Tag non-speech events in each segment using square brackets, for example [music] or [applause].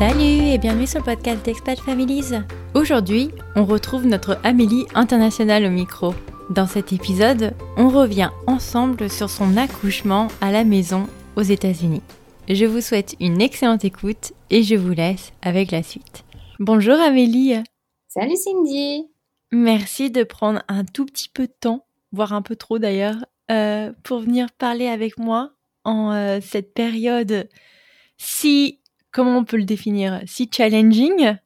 Salut et bienvenue sur le podcast d'Expat Families. Aujourd'hui, on retrouve notre Amélie internationale au micro. Dans cet épisode, on revient ensemble sur son accouchement à la maison aux États-Unis. Je vous souhaite une excellente écoute et je vous laisse avec la suite. Bonjour Amélie. Salut Cindy. Merci de prendre un tout petit peu de temps, voire un peu trop d'ailleurs, euh, pour venir parler avec moi en euh, cette période si comment on peut le définir? Si challenging?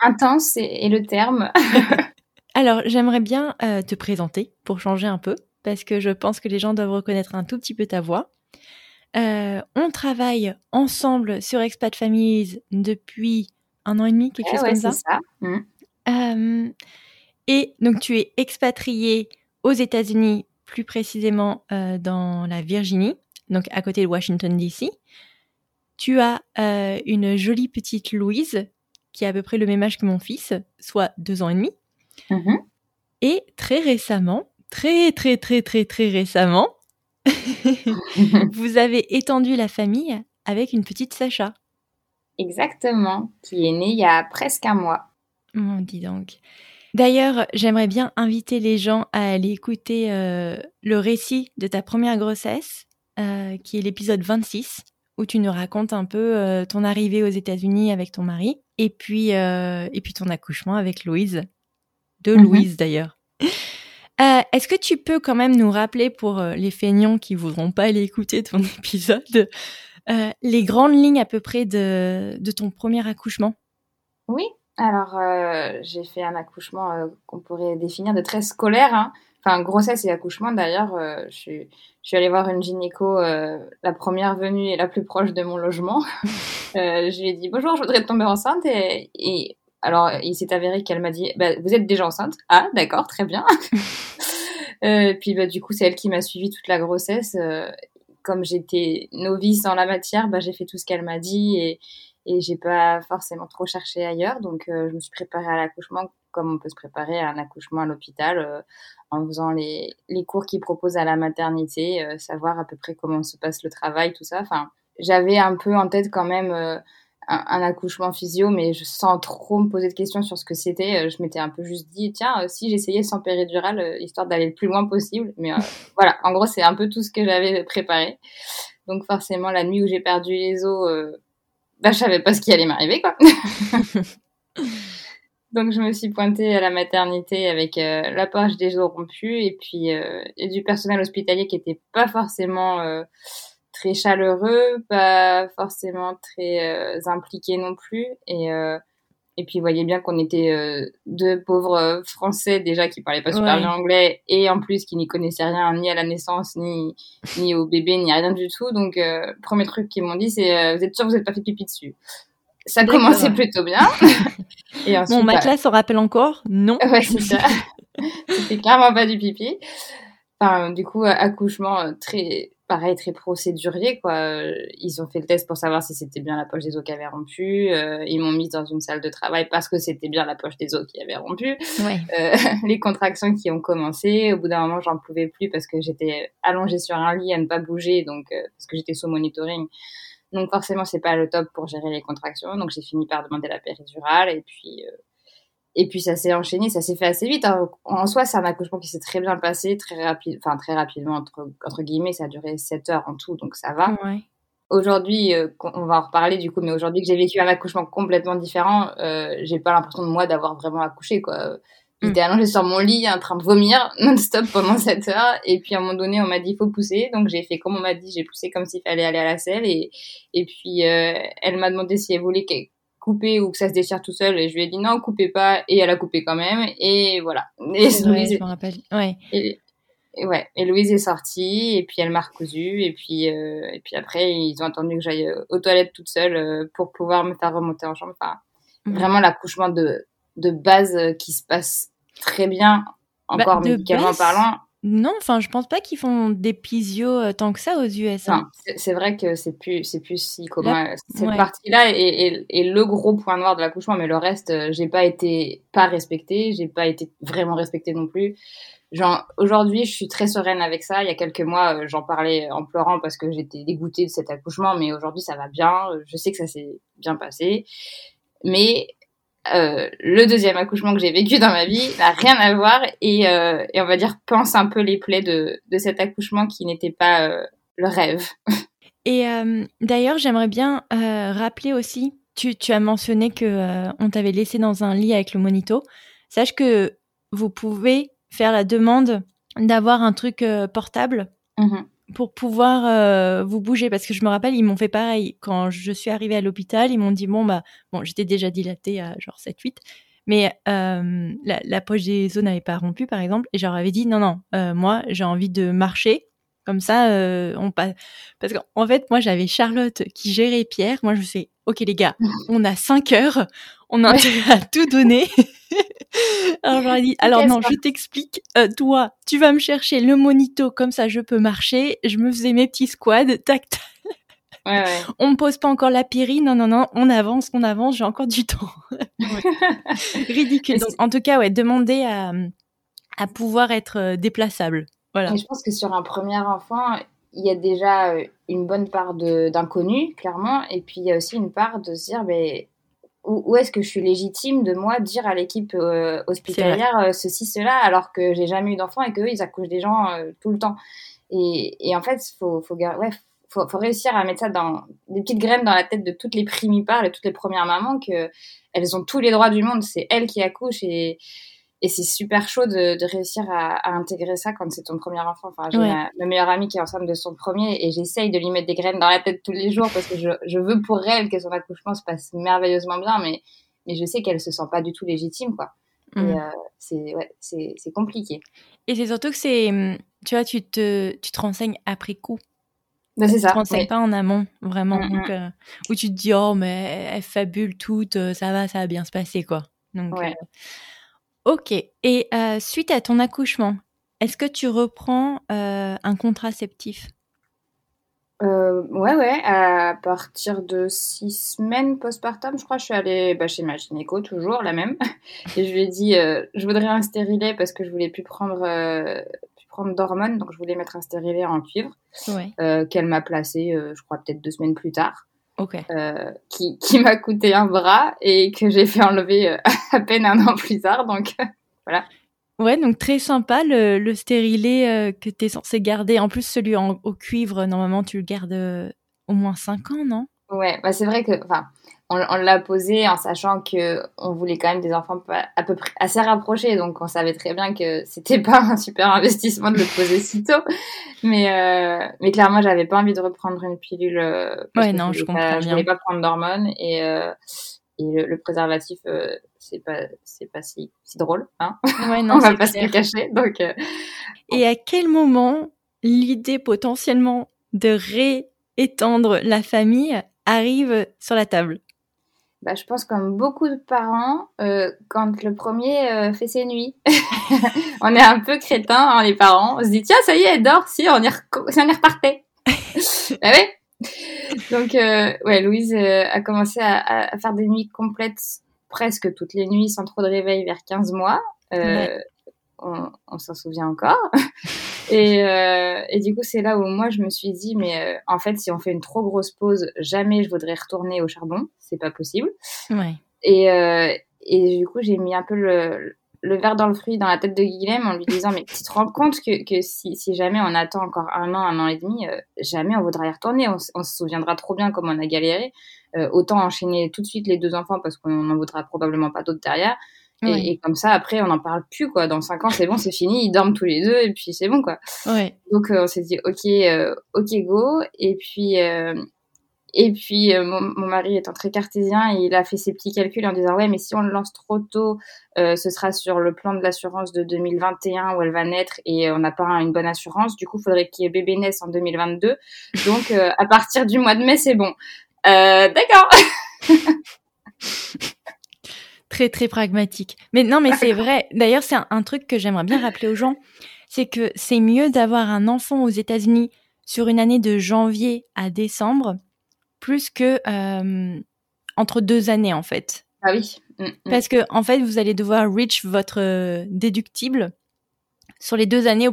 Intense est, le terme. [laughs] Alors, j'aimerais bien euh, te présenter pour changer un peu, parce que je pense que les gens doivent reconnaître un tout petit peu ta voix. Euh, on travaille ensemble sur Expat Families depuis un an et demi, quelque chose comme ça. ça. Mmh. Euh, et donc, tu es expatrié aux États-Unis, plus précisément dans la Virginie, donc à côté de Washington, D.C. Tu as euh, une jolie petite Louise qui a à peu près le même âge que mon fils, soit deux ans et demi. Mm-hmm. Et très récemment, très très très très très récemment, [laughs] vous avez étendu la famille avec une petite Sacha. Exactement, qui est née il y a presque un mois. Oh, dis donc. D'ailleurs, j'aimerais bien inviter les gens à aller écouter euh, le récit de ta première grossesse, euh, qui est l'épisode 26 où tu nous racontes un peu euh, ton arrivée aux États-Unis avec ton mari et puis euh, et puis ton accouchement avec Louise, de mhm. Louise d'ailleurs. Euh, est-ce que tu peux quand même nous rappeler pour les feignants qui voudront pas aller écouter ton [laughs] épisode les grandes lignes à peu près de, de ton premier accouchement? Oui, alors j'ai fait un accouchement qu'on pourrait définir de très scolaire. Hein enfin grossesse et accouchement d'ailleurs, euh, je, suis, allée voir une gynéco euh, la première venue et la plus proche de mon logement. [laughs] euh, je lui ai dit bonjour, je voudrais tomber enceinte et, alors il s'est avéré qu'elle m'a dit bah, vous êtes déjà enceinte. Ah d'accord, très bien. [laughs] euh, puis bah, du coup c'est elle qui m'a suivi toute la grossesse. Comme j'étais novice en la matière, bah, j'ai fait tout ce qu'elle m'a dit et, et j'ai pas forcément trop cherché ailleurs. Donc je me suis préparée à l'accouchement comme on peut se préparer à un accouchement à l'hôpital euh, en faisant les, les cours qu'ils proposent à la maternité, euh, savoir à peu près comment se passe le travail, tout ça. Enfin, j'avais un peu en tête quand même euh, un, accouchement physio, mais je, sans trop me poser de questions sur ce que c'était, je m'étais un peu juste dit, tiens, si j'essayais sans péridurale, histoire d'aller le plus loin possible. Mais [laughs] voilà, en gros, c'est un peu tout ce que j'avais préparé. Donc forcément, la nuit où j'ai perdu les os, bah, je savais pas ce qui allait m'arriver, quoi. [laughs] Donc je me suis pointée à la maternité avec euh, la poche des os rompus et puis euh, et du personnel hospitalier qui était pas forcément euh, très chaleureux, pas forcément très impliqué non plus et et puis voyez bien qu'on était deux pauvres Français déjà qui parlaient pas super bien anglais et en plus qui n'y connaissaient rien ni à la naissance ni ni au bébé ni à rien du tout. Donc premier truc qu'ils m'ont dit c'est vous êtes sûr que vous n'êtes pas fait pipi dessus? Ça commençait plutôt bien. [laughs] Et ensuite, bon, ma bah, classe rappelle encore? Non. [laughs] Ouais, c'est ça. C'était clairement pas du pipi. Enfin, du coup, accouchement euh, très, pareil, très procédurier, quoi. Ils ont fait le test pour savoir si c'était bien la poche des os qui avait rompu. Euh, ils m'ont mis dans une salle de travail parce que c'était bien la poche des os qui avait rompu. Ouais. Euh, [laughs] les contractions qui ont commencé. Au bout d'un moment, j'en pouvais plus parce que j'étais allongée sur un lit à ne pas bouger, donc, parce que j'étais sous monitoring. Donc forcément, c'est pas le top pour gérer les contractions. Donc j'ai fini par demander la péridurale et puis euh, et puis ça s'est enchaîné, ça s'est fait assez vite. Hein. En soi, c'est un accouchement qui s'est très bien passé, très rapide, enfin très rapidement entre, entre guillemets, ça a duré 7 heures en tout, donc ça va. Aujourd'hui, euh, on va en reparler du coup, mais aujourd'hui que j'ai vécu un accouchement complètement différent, euh, j'ai pas l'impression de moi d'avoir vraiment accouché quoi. J'étais mm. allongée sur mon lit en train de vomir [laughs] non-stop pendant 7 heures. Et puis à un moment donné, on m'a dit faut pousser. Donc j'ai fait comme on m'a dit, j'ai poussé comme s'il fallait aller à la selle. Et, et puis euh, elle m'a demandé si elle voulait couper ou que ça se déchire tout seul. Et je lui ai dit non, coupez pas. Et elle a coupé quand même. Et voilà. Et Louise, je me rappelle. Ouais. Et, ouais. Et Louise est sortie. Et puis elle m'a recousu. Et puis, euh, et puis après, ils ont attendu que j'aille aux toilettes toute seule euh, pour pouvoir me faire remonter en chambre. Enfin, mm. vraiment l'accouchement de de base euh, qui se passe très bien, encore bah, médicalement parlant. Non, enfin, je pense pas qu'ils font des pisios tant que ça aux US. Hein. c'est vrai que c'est plus, c'est plus si commun. Cette partie-là est, le gros point noir de l'accouchement, mais le reste, j'ai pas été pas respectée, j'ai pas été vraiment respectée non plus. Genre, aujourd'hui, je suis très sereine avec ça. Il y a quelques mois, j'en parlais en pleurant parce que j'étais dégoûtée de cet accouchement, mais aujourd'hui, ça va bien. Je sais que ça s'est bien passé. Mais euh, le deuxième accouchement que j'ai vécu dans ma vie n'a rien à voir et, euh, et, on va dire pense un peu les plaies de, de cet accouchement qui n'était pas euh, le rêve. [laughs] Et d'ailleurs, j'aimerais bien rappeler aussi, tu, tu, as mentionné que on t'avait laissé dans un lit avec le monito. Sache que vous pouvez faire la demande d'avoir un truc portable. Mm-hmm pour pouvoir euh, vous bouger. Parce que je me rappelle ils m'ont fait pareil. Quand je suis arrivée à l'hôpital ils m'ont dit bon bah bon j'étais déjà dilatée à genre 7 8 mais euh, la, la, poche des os n'avait pas rompu par exemple. Et j'aurais dit non non euh, moi j'ai envie de marcher. Comme ça on passe. Parce qu'en fait moi j'avais Charlotte qui gérait Pierre. Moi je me suis ok les gars [laughs] on a 5 heures on a intérêt [laughs] à tout donner [laughs] alors dit, alors non, je t'explique. Euh, toi, tu vas me chercher le monito, comme ça je peux marcher. Je me faisais mes petits squads, tac, tac. Ouais, ouais. [laughs] On me pose pas encore la piri, non, non, non, on avance, on avance, j'ai encore du temps. Ridicule. en tout cas, ouais, demander à, à pouvoir être euh, déplaçable. Voilà. je pense que sur un premier enfant, il y a déjà euh, une bonne part d'inconnu, clairement, et puis il y a aussi une part de se dire, mais où, est-ce que je suis légitime de moi dire à l'équipe euh, hospitalière euh, ceci cela alors que j'ai jamais eu d'enfant et qu'eux ils accouchent des gens euh, tout le temps. Et, et en fait faut faut ouais, faut, faut, réussir à mettre ça dans des petites graines dans la tête de toutes les primipares et toutes les premières mamans que elles ont tous les droits du monde. C'est elles qui accouchent et et c'est super chaud de, de réussir à, à, intégrer ça quand c'est ton premier enfant. Enfin, j'ai ma, meilleure amie qui est enceinte de son premier et j'essaye de lui mettre des graines dans la tête tous les jours parce que je, je veux pour elle que son accouchement se passe merveilleusement bien, mais, mais je sais qu'elle se sent pas du tout légitime, quoi. Mm. euh, c'est ouais, c'est compliqué. Et c'est surtout que c'est, tu vois, tu te, tu te renseignes après coup. Ben c'est ça. Tu te renseignes pas en amont, vraiment. Mm, donc, mm. Euh, où tu te dis, oh, mais elle fabule toute, euh, ça va, ça va bien se passer, quoi. Donc, ouais. Ok. Et euh, suite à ton accouchement, est-ce que tu reprends euh, un contraceptif euh, ouais, ouais, à partir de six semaines postpartum, je crois, je suis allée bah, chez ma gynéco, toujours la même, [laughs] et je lui ai dit, je voudrais un stérilet parce que je voulais plus prendre, plus prendre d'hormones, donc je voulais mettre un stérilet en cuivre, qu'elle m'a placé, je crois, peut-être deux semaines plus tard. Euh, qui, qui m'a coûté un bras et que j'ai fait enlever euh, [laughs] à peine un an plus tard. Donc [laughs] voilà. Ouais, donc très sympa le, le stérilet que tu es censé garder. En plus, celui en, au cuivre, normalement, tu le gardes au moins 5 ans, non? Ouais, bah c'est vrai que, on, l'a posé en sachant que on voulait quand même des enfants à peu près assez rapprochés, donc on savait très bien que c'était pas un super investissement de le poser si tôt. Mais euh, mais clairement, j'avais pas envie de reprendre une pilule. Euh, ouais, non, je, comprends bien. Je voulais pas prendre d'hormones et euh, et le, préservatif, c'est pas c'est pas si, si drôle, hein. Ouais, [laughs] non, on va pas se le cacher. Donc. et à quel moment l'idée potentiellement de réétendre la famille arrive sur la table? Bah, je pense comme beaucoup de parents, euh, quand le premier euh, fait ses nuits, [laughs] on est un peu crétins, hein, les parents. On se dit, tiens, ça y est, elle dort, si, on y, si on y repartait. [laughs] bah ouais. Donc, euh, ouais, Louise euh, a commencé à, à, faire des nuits complètes presque toutes les nuits sans trop de réveil vers 15 mois. Euh, on, on s'en souvient encore. [laughs] Et, euh, et, du coup, c'est là où moi, je me suis dit, mais euh, en fait, si on fait une trop grosse pause, jamais je voudrais retourner au charbon. C'est pas possible. Ouais. Et, euh, et du coup, j'ai mis un peu le, le verre dans le fruit dans la tête de Guilhem en lui disant, mais tu te rends compte que, que si, si, jamais on attend encore un an, un an et demi, jamais on voudra y retourner. On, on, se souviendra trop bien comment on a galéré. Autant enchaîner tout de suite les deux enfants parce qu'on n'en voudra probablement pas d'autres derrière. Et, comme ça, après, on n'en parle plus, quoi. Dans cinq ans, c'est bon, c'est fini, ils dorment tous les deux, et puis c'est bon, quoi. Ouais. Donc, euh, on s'est dit, ok, euh, ok, go. Et puis, euh, et puis mon, mon, mari étant très cartésien, il a fait ses petits calculs en disant, ouais, mais si on le lance trop tôt, ce sera sur le plan de l'assurance de 2021 où elle va naître et on n'a pas une bonne assurance. Du coup, il faudrait qu'il y ait bébé naisse en 2022. Donc, à partir du mois de mai, c'est bon. D'accord. [laughs] très très pragmatique. Mais non, mais c'est [laughs] vrai. D'ailleurs, c'est un, truc que j'aimerais bien rappeler aux gens, c'est que c'est mieux d'avoir un enfant aux États-Unis sur une année de janvier à décembre plus que euh, entre deux années en fait. Ah oui. Mm, mm. Parce que en fait, vous allez devoir reach votre euh, déductible sur les deux années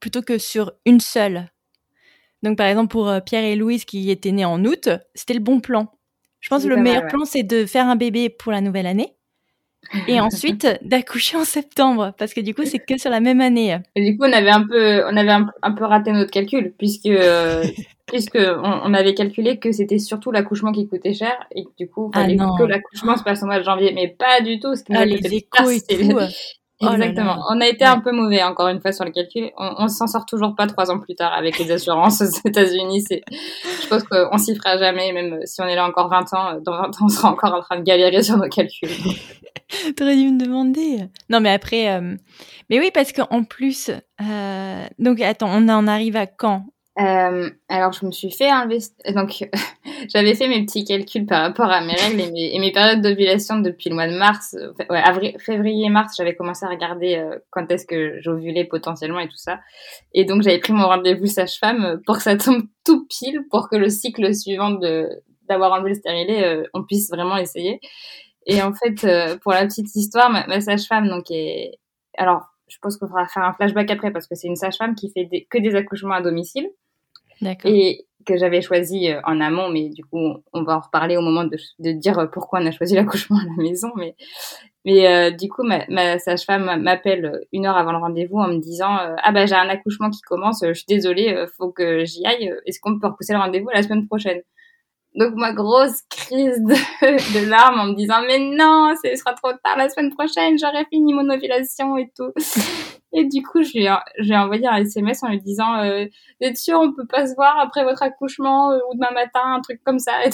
plutôt que sur une seule. Donc par exemple pour euh, Pierre et Louise qui étaient nés en août, c'était le bon plan. Je pense que le meilleur plan c'est de faire un bébé pour la nouvelle année et [laughs] ensuite d'accoucher en septembre parce que du coup c'est que sur la même année. Et du coup on avait un peu on avait un, peu raté notre calcul puisque euh, [laughs] puisque on, avait calculé que c'était surtout l'accouchement qui coûtait cher et du coup ah que l'accouchement se passe au mois de janvier mais pas du tout ce qui ah, les échos et tout. Oh Exactement. on a été un peu mauvais encore une fois sur le calcul. On, on s'en sort toujours pas trois ans plus tard avec les assurances aux [laughs] États-Unis. C'est, je pense qu'on s'y fera jamais, même si on est là encore 20 ans. Dans 20 ans, on sera encore en train de galérer sur nos calculs. [laughs] T'aurais dû me demander. Non, mais après, euh, mais oui, parce qu'en plus, euh... donc attends, on en arrive à quand? Euh, alors, je me suis fait enlever. Donc, [laughs] j'avais fait mes petits calculs par rapport à mes règles et mes, périodes d'ovulation depuis le mois de mars. Ouais, avril, février-mars, j'avais commencé à regarder euh, quand est-ce que j'ovulais potentiellement et tout ça. Et donc, j'avais pris mon rendez-vous sage-femme pour que ça tombe tout pile pour que le cycle suivant de d'avoir enlevé le stérilet, euh, on puisse vraiment essayer. Et en fait, euh, pour la petite histoire, ma, ma sage-femme, donc, est... alors, je pense qu'on fera faire un flashback après parce que c'est une sage-femme qui fait que des accouchements à domicile. Et que j'avais choisi euh, en amont, mais du coup, on va en reparler au moment de, dire pourquoi on a choisi [laughs] l'accouchement à la maison. Mais, mais euh, du coup, ma, sage-femme m'appelle une heure avant le rendez-vous en me disant euh, Ah bah j'ai un accouchement qui commence, je suis désolée, faut que j'y aille. Est-ce qu'on peut repousser le rendez-vous la semaine prochaine? Donc ma grosse crise de, [laughs] de, larmes en me disant mais non, ce sera trop tard la semaine prochaine, j'aurai fini mon ovulation et tout. Et du coup, je lui ai, envoyé un SMS en lui disant euh, êtes sûr on peut pas se voir après votre accouchement euh, ou demain matin, un truc comme ça et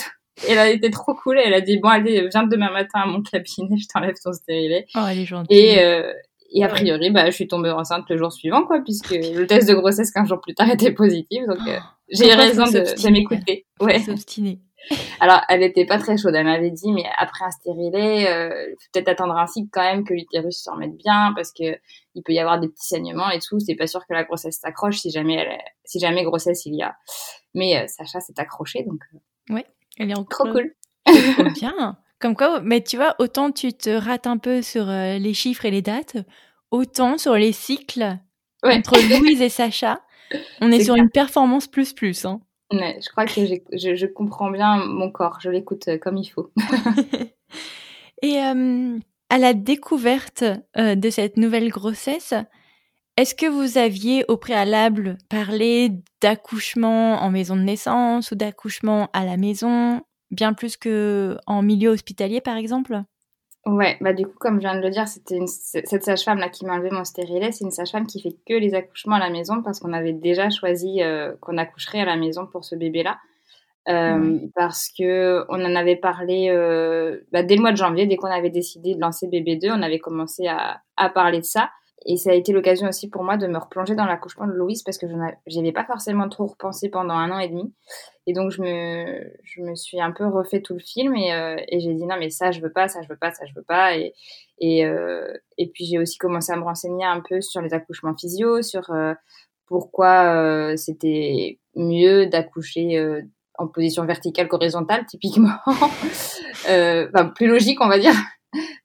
elle a été trop cool. elle a dit bon allez viens demain matin à mon cabinet, je t'enlève ton stérilet. Oh elle est gentille. Et euh, et a priori, bah, je suis tombée enceinte le jour suivant, quoi, puisque le test de grossesse 15 jours plus tard était positif. Donc, euh, j'ai raison de, de m'écouter. Ouais. S'obstiner. Alors, elle n'était pas très chaude. Elle m'avait dit, mais après un stérilet, euh, peut-être attendre un cycle quand même que l'utérus se remette bien, parce que il peut y avoir des petits saignements et tout. C'est pas sûr que la grossesse s'accroche si jamais elle, si jamais grossesse il y a. Mais euh, Sacha s'est accrochée, donc. Euh, oui, elle est trop cool. Trop [laughs] bien. Comme quoi, mais tu vois, autant tu te rates un peu sur euh, les chiffres et les dates, autant sur les cycles entre Louise et Sacha, on est, sur une performance plus plus. Hein je crois que je, je, comprends bien mon corps, je l'écoute euh, comme il faut. [laughs] [laughs] Et euh, à la découverte euh, de cette nouvelle grossesse, est-ce que vous aviez au préalable parlé d'accouchement en maison de naissance ou d'accouchement à la maison, bien plus que en milieu hospitalier par exemple? Ouais, bah du coup, comme je viens de le dire, c'était cette sage-femme là qui m'a enlevé mon stérilet, c'est une sage-femme qui fait que les accouchements à la maison parce qu'on avait déjà choisi euh, qu'on accoucherait à la maison pour ce bébé-là. Euh, Parce que on en avait parlé euh, bah, dès le mois de janvier, dès qu'on avait décidé de lancer bébé 2, on avait commencé à, à parler de ça. Et ça a été l'occasion aussi pour moi de me replonger dans l'accouchement de Louise parce que je n'avais pas forcément trop repensé pendant un an et demi. Et donc, je me, je me suis un peu refait tout le film et, euh, et j'ai dit non, mais ça, je veux pas, ça, je veux pas, ça, je veux pas. Et, euh, et puis, j'ai aussi commencé à me renseigner un peu sur les accouchements physio, sur euh, pourquoi euh, c'était mieux d'accoucher euh, en position verticale qu'horizontale, typiquement. [laughs] enfin, plus logique, on va dire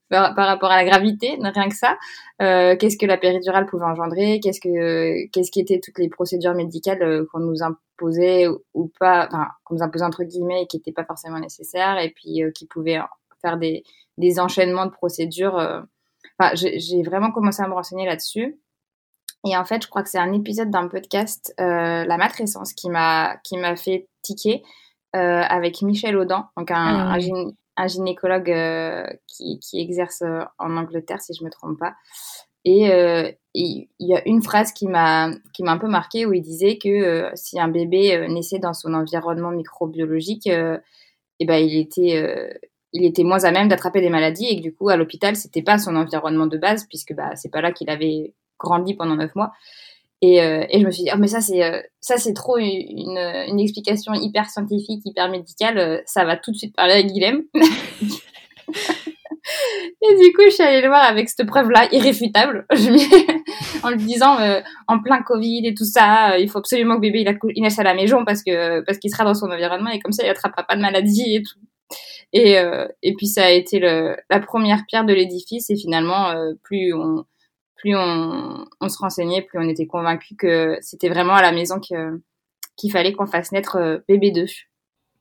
par, rapport à la gravité, rien que ça. Euh, qu'est-ce que la péridurale pouvait engendrer Qu'est-ce que qu'est-ce qui étaient toutes les procédures médicales euh, qu'on nous imposait ou, pas, enfin qu'on nous imposait entre guillemets et qui n'étaient pas forcément nécessaires et puis euh, qui pouvaient faire des des enchaînements de procédures. Enfin, j'ai vraiment commencé à me renseigner là-dessus. Et en fait, je crois que c'est un épisode d'un podcast, La Matrescence, qui m'a qui m'a fait tiquer avec Michel Audin, donc un, ah un, un gynécologue euh, qui, exerce euh, en Angleterre, si je me trompe pas. Et euh, il y a une phrase qui m'a qui m'a un peu marqué où il disait que si un bébé naissait dans son environnement microbiologique, eh ben il était il était moins à même d'attraper des maladies et que du coup à l'hôpital c'était pas son environnement de base puisque bah c'est pas là qu'il avait grandi pendant neuf mois et, euh, et, je me suis dit, oh, mais ça, c'est euh, ça c'est trop une, une, explication hyper scientifique, hyper médicale. Euh, ça va tout de suite parler à Guilhem. [laughs] et du coup, je suis allée le voir avec cette preuve-là, irréfutable. [laughs] En lui disant en plein Covid et tout ça, il faut absolument que bébé il, naisse à la maison parce que parce qu'il sera dans son environnement et comme ça il attrapera pas de maladie et tout. Et, et puis ça a été la première pierre de l'édifice et finalement plus on plus on, on, se renseignait, plus on était convaincu que c'était vraiment à la maison qu'il fallait qu'on fasse naître bébé 2.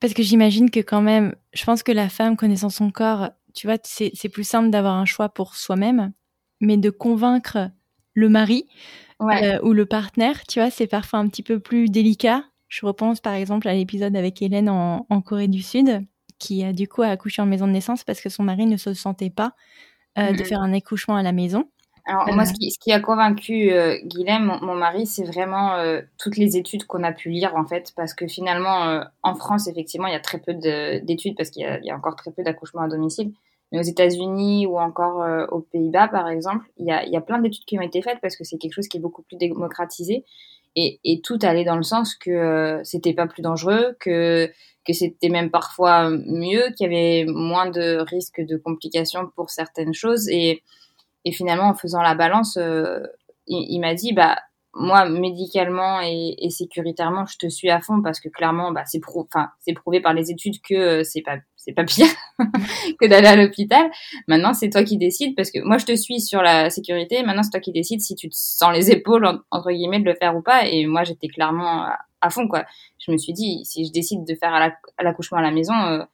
Parce que j'imagine que quand même, je pense que la femme connaissant son corps, tu vois, c'est plus simple d'avoir un choix pour soi-même, mais de convaincre le mari euh, ou le partenaire, tu vois, c'est parfois un petit peu plus délicat. Je repense par exemple à l'épisode avec Hélène en, en, Corée du Sud, qui a du coup accouché en maison de naissance parce que son mari ne se sentait pas euh, de faire un accouchement à la maison. Alors moi, ce qui, ce qui a convaincu euh, Guilhem, mon, mari, c'est vraiment euh, toutes les études qu'on a pu lire en fait, parce que finalement, euh, en France, effectivement, il y a très peu d'études parce qu'il y, y, a encore très peu d'accouchements à domicile. Mais aux États-Unis ou encore euh, aux Pays-Bas, par exemple, il y a, y a plein d'études qui ont été faites parce que c'est quelque chose qui est beaucoup plus démocratisé. Et, et tout allait dans le sens que c'était pas plus dangereux, que que c'était même parfois mieux, qu'il y avait moins de risques de complications pour certaines choses. Et et finalement, en faisant la balance, euh, il, m'a dit, bah, moi, médicalement et, sécuritairement, je te suis à fond parce que clairement, bah, c'est prouvé par les études que euh, c'est pas, c'est pas pire [laughs] que d'aller à l'hôpital. Maintenant, c'est toi qui décides parce que moi, je te suis sur la sécurité. Maintenant, c'est toi qui décides si tu te sens les épaules, entre guillemets, de le faire ou pas. Et moi, j'étais clairement à, fond, quoi. Je me suis dit, si je décide de faire à l'accouchement à, la maison, euh,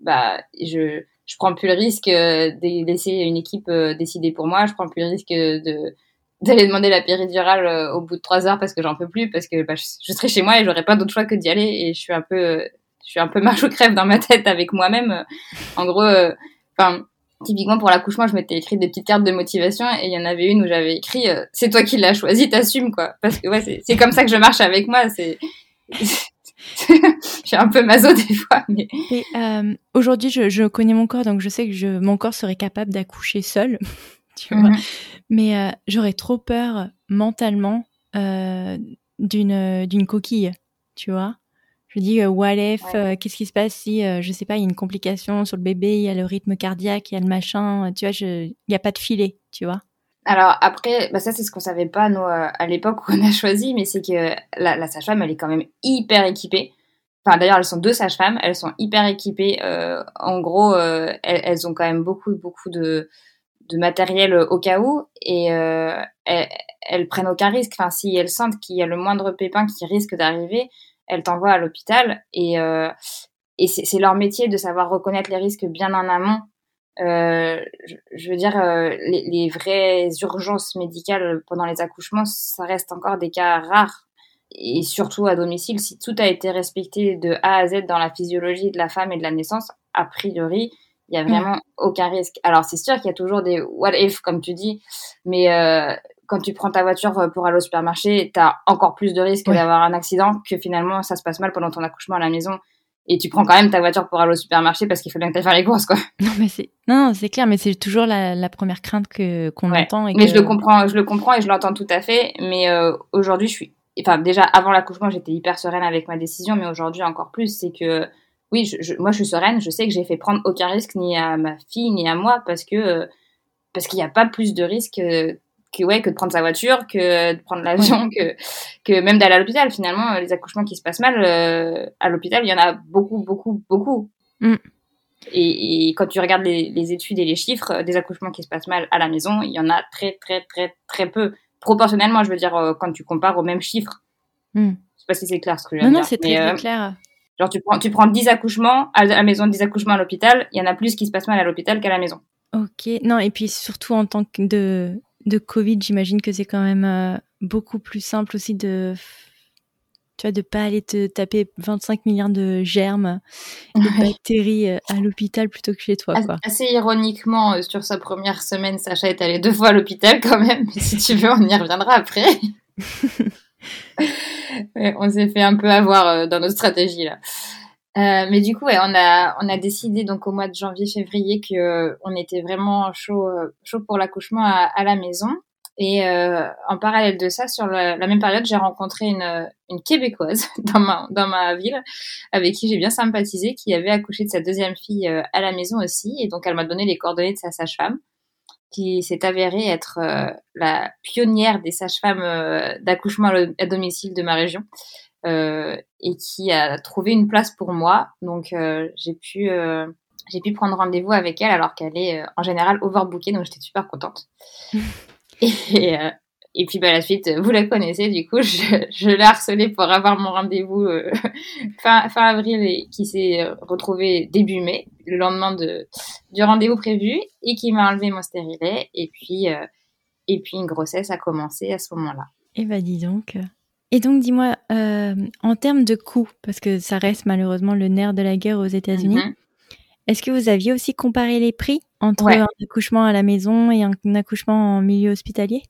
bah, je, je prends plus le risque euh, de laisser une équipe euh, décider pour moi. Je prends plus le risque d'aller demander la péridurale euh, au bout de trois heures parce que j'en peux plus parce que bah, je, serai chez moi et j'aurai pas d'autre choix que d'y aller et je suis un peu je suis un peu marche au crève dans ma tête avec moi-même. En gros, enfin typiquement pour l'accouchement, je m'étais écrit des petites cartes de motivation et il y en avait une où j'avais écrit c'est toi qui l'as choisi, t'assumes quoi. Parce que ouais, c'est comme ça que je marche avec moi. C'est [laughs] suis un peu maso des fois. Mais... Euh, aujourd'hui, je, je, connais mon corps, donc je sais que je, mon corps serait capable d'accoucher seul. [laughs] tu vois. Mhm. Mais euh, j'aurais trop peur mentalement euh, d'une d'une coquille, tu vois. Je dis, what if, euh, qu'est-ce qui se passe si, je sais pas, il y a une complication sur le bébé, il y a le rythme cardiaque, il y a le machin, tu vois, il n'y a pas de filet, tu vois. Alors après, bah ça c'est ce qu'on savait pas nous euh, à l'époque où on a choisi, mais c'est que la, sage-femme elle est quand même hyper équipée. Enfin d'ailleurs elles sont deux sages-femmes, elles sont hyper équipées. Euh, en gros, euh, elles, ont quand même beaucoup beaucoup de, matériel au cas où et elles, prennent aucun risque. Enfin si elles sentent qu'il y a le moindre pépin qui risque d'arriver, elles t'envoient à l'hôpital et c'est leur métier de savoir reconnaître les risques bien en amont euh, je, veux dire, euh, les, les, vraies urgences médicales pendant les accouchements, ça reste encore des cas rares. Et surtout à domicile, si tout a été respecté de A à Z dans la physiologie de la femme et de la naissance, a priori, il y a mm. vraiment aucun risque. Alors c'est sûr qu'il y a toujours des what if, comme tu dis, mais euh, quand tu prends ta voiture pour aller au supermarché, tu as encore plus de risques d'avoir un accident que finalement ça se passe mal pendant ton accouchement à la maison et tu prends quand même ta voiture pour aller au supermarché parce qu'il faut bien que tu faire les courses quoi. [laughs] Non mais c'est non, c'est clair mais c'est toujours la, la, première crainte que qu'on entend et Mais je le comprends, je le comprends et je l'entends tout à fait mais euh, aujourd'hui je suis enfin déjà avant l'accouchement, j'étais hyper sereine avec ma décision mais aujourd'hui encore plus, c'est que oui, je, moi je suis sereine, je sais que j'ai fait prendre aucun risque ni à ma fille ni à moi parce que euh, parce qu'il n'y a pas plus de risque que ouais que de prendre sa voiture que de prendre l'avion que que même d'aller à l'hôpital. Finalement les accouchements qui se passent mal euh, à l'hôpital il y en a beaucoup beaucoup beaucoup. Mm. et, et, quand tu regardes les, les, études et les chiffres des accouchements qui se passent mal à la maison il y en a très très très très peu. Proportionnellement je veux dire euh, quand tu compares aux mêmes chiffres. Mm. je sais pas si c'est clair ce que je veux non, non c'est très, euh, clair. genre tu prends tu prends 10 accouchements à la maison 10 accouchements à l'hôpital il y en a plus qui se passent mal à l'hôpital qu'à la maison. Ok, non, et puis surtout en tant que de, de Covid, j'imagine que c'est quand même euh, beaucoup plus simple aussi de tu vois, de pas aller te taper 25 milliards de germes et de bactéries euh, à l'hôpital plutôt que chez toi. Quoi. Assez ironiquement, euh, sur sa première semaine, Sacha est allé deux fois à l'hôpital [laughs] quand même. Mais si tu veux, on y reviendra après. [laughs] on s'est fait un peu avoir dans nos stratégies là. Euh, mais du coup, on a décidé donc au mois de janvier-février que euh, on était vraiment chaud euh, pour l'accouchement à, la maison. Et en parallèle de ça, sur la, même période, j'ai rencontré une québécoise [laughs] dans ma dans ma ville avec qui j'ai bien sympathisé, qui avait accouché de sa deuxième fille à la maison aussi. Et donc elle m'a donné les coordonnées de sa sage-femme. qui s'est avérée être la pionnière des sages-femmes d'accouchement à domicile de ma région. Et qui a trouvé une place pour moi. Donc j'ai pu j'ai pu prendre rendez-vous avec elle alors qu'elle est en général overbookée, donc j'étais super contente. [laughs] et, et puis bah, la suite, vous la connaissez, du coup, je, je l'ai harcelée pour avoir mon rendez-vous euh, [laughs] fin, fin avril et qui s'est retrouvé début mai, le lendemain de, du rendez-vous prévu, et qui m'a enlevé mon stérilet. Et puis, euh, et puis une grossesse a commencé à ce moment-là. Et eh bah dis donc. Et donc dis-moi, euh, en termes de coûts, parce que ça reste malheureusement le nerf de la guerre aux États-Unis, mm-hmm. est-ce que vous aviez aussi comparé les prix entre un accouchement à la maison et un accouchement en milieu hospitalier?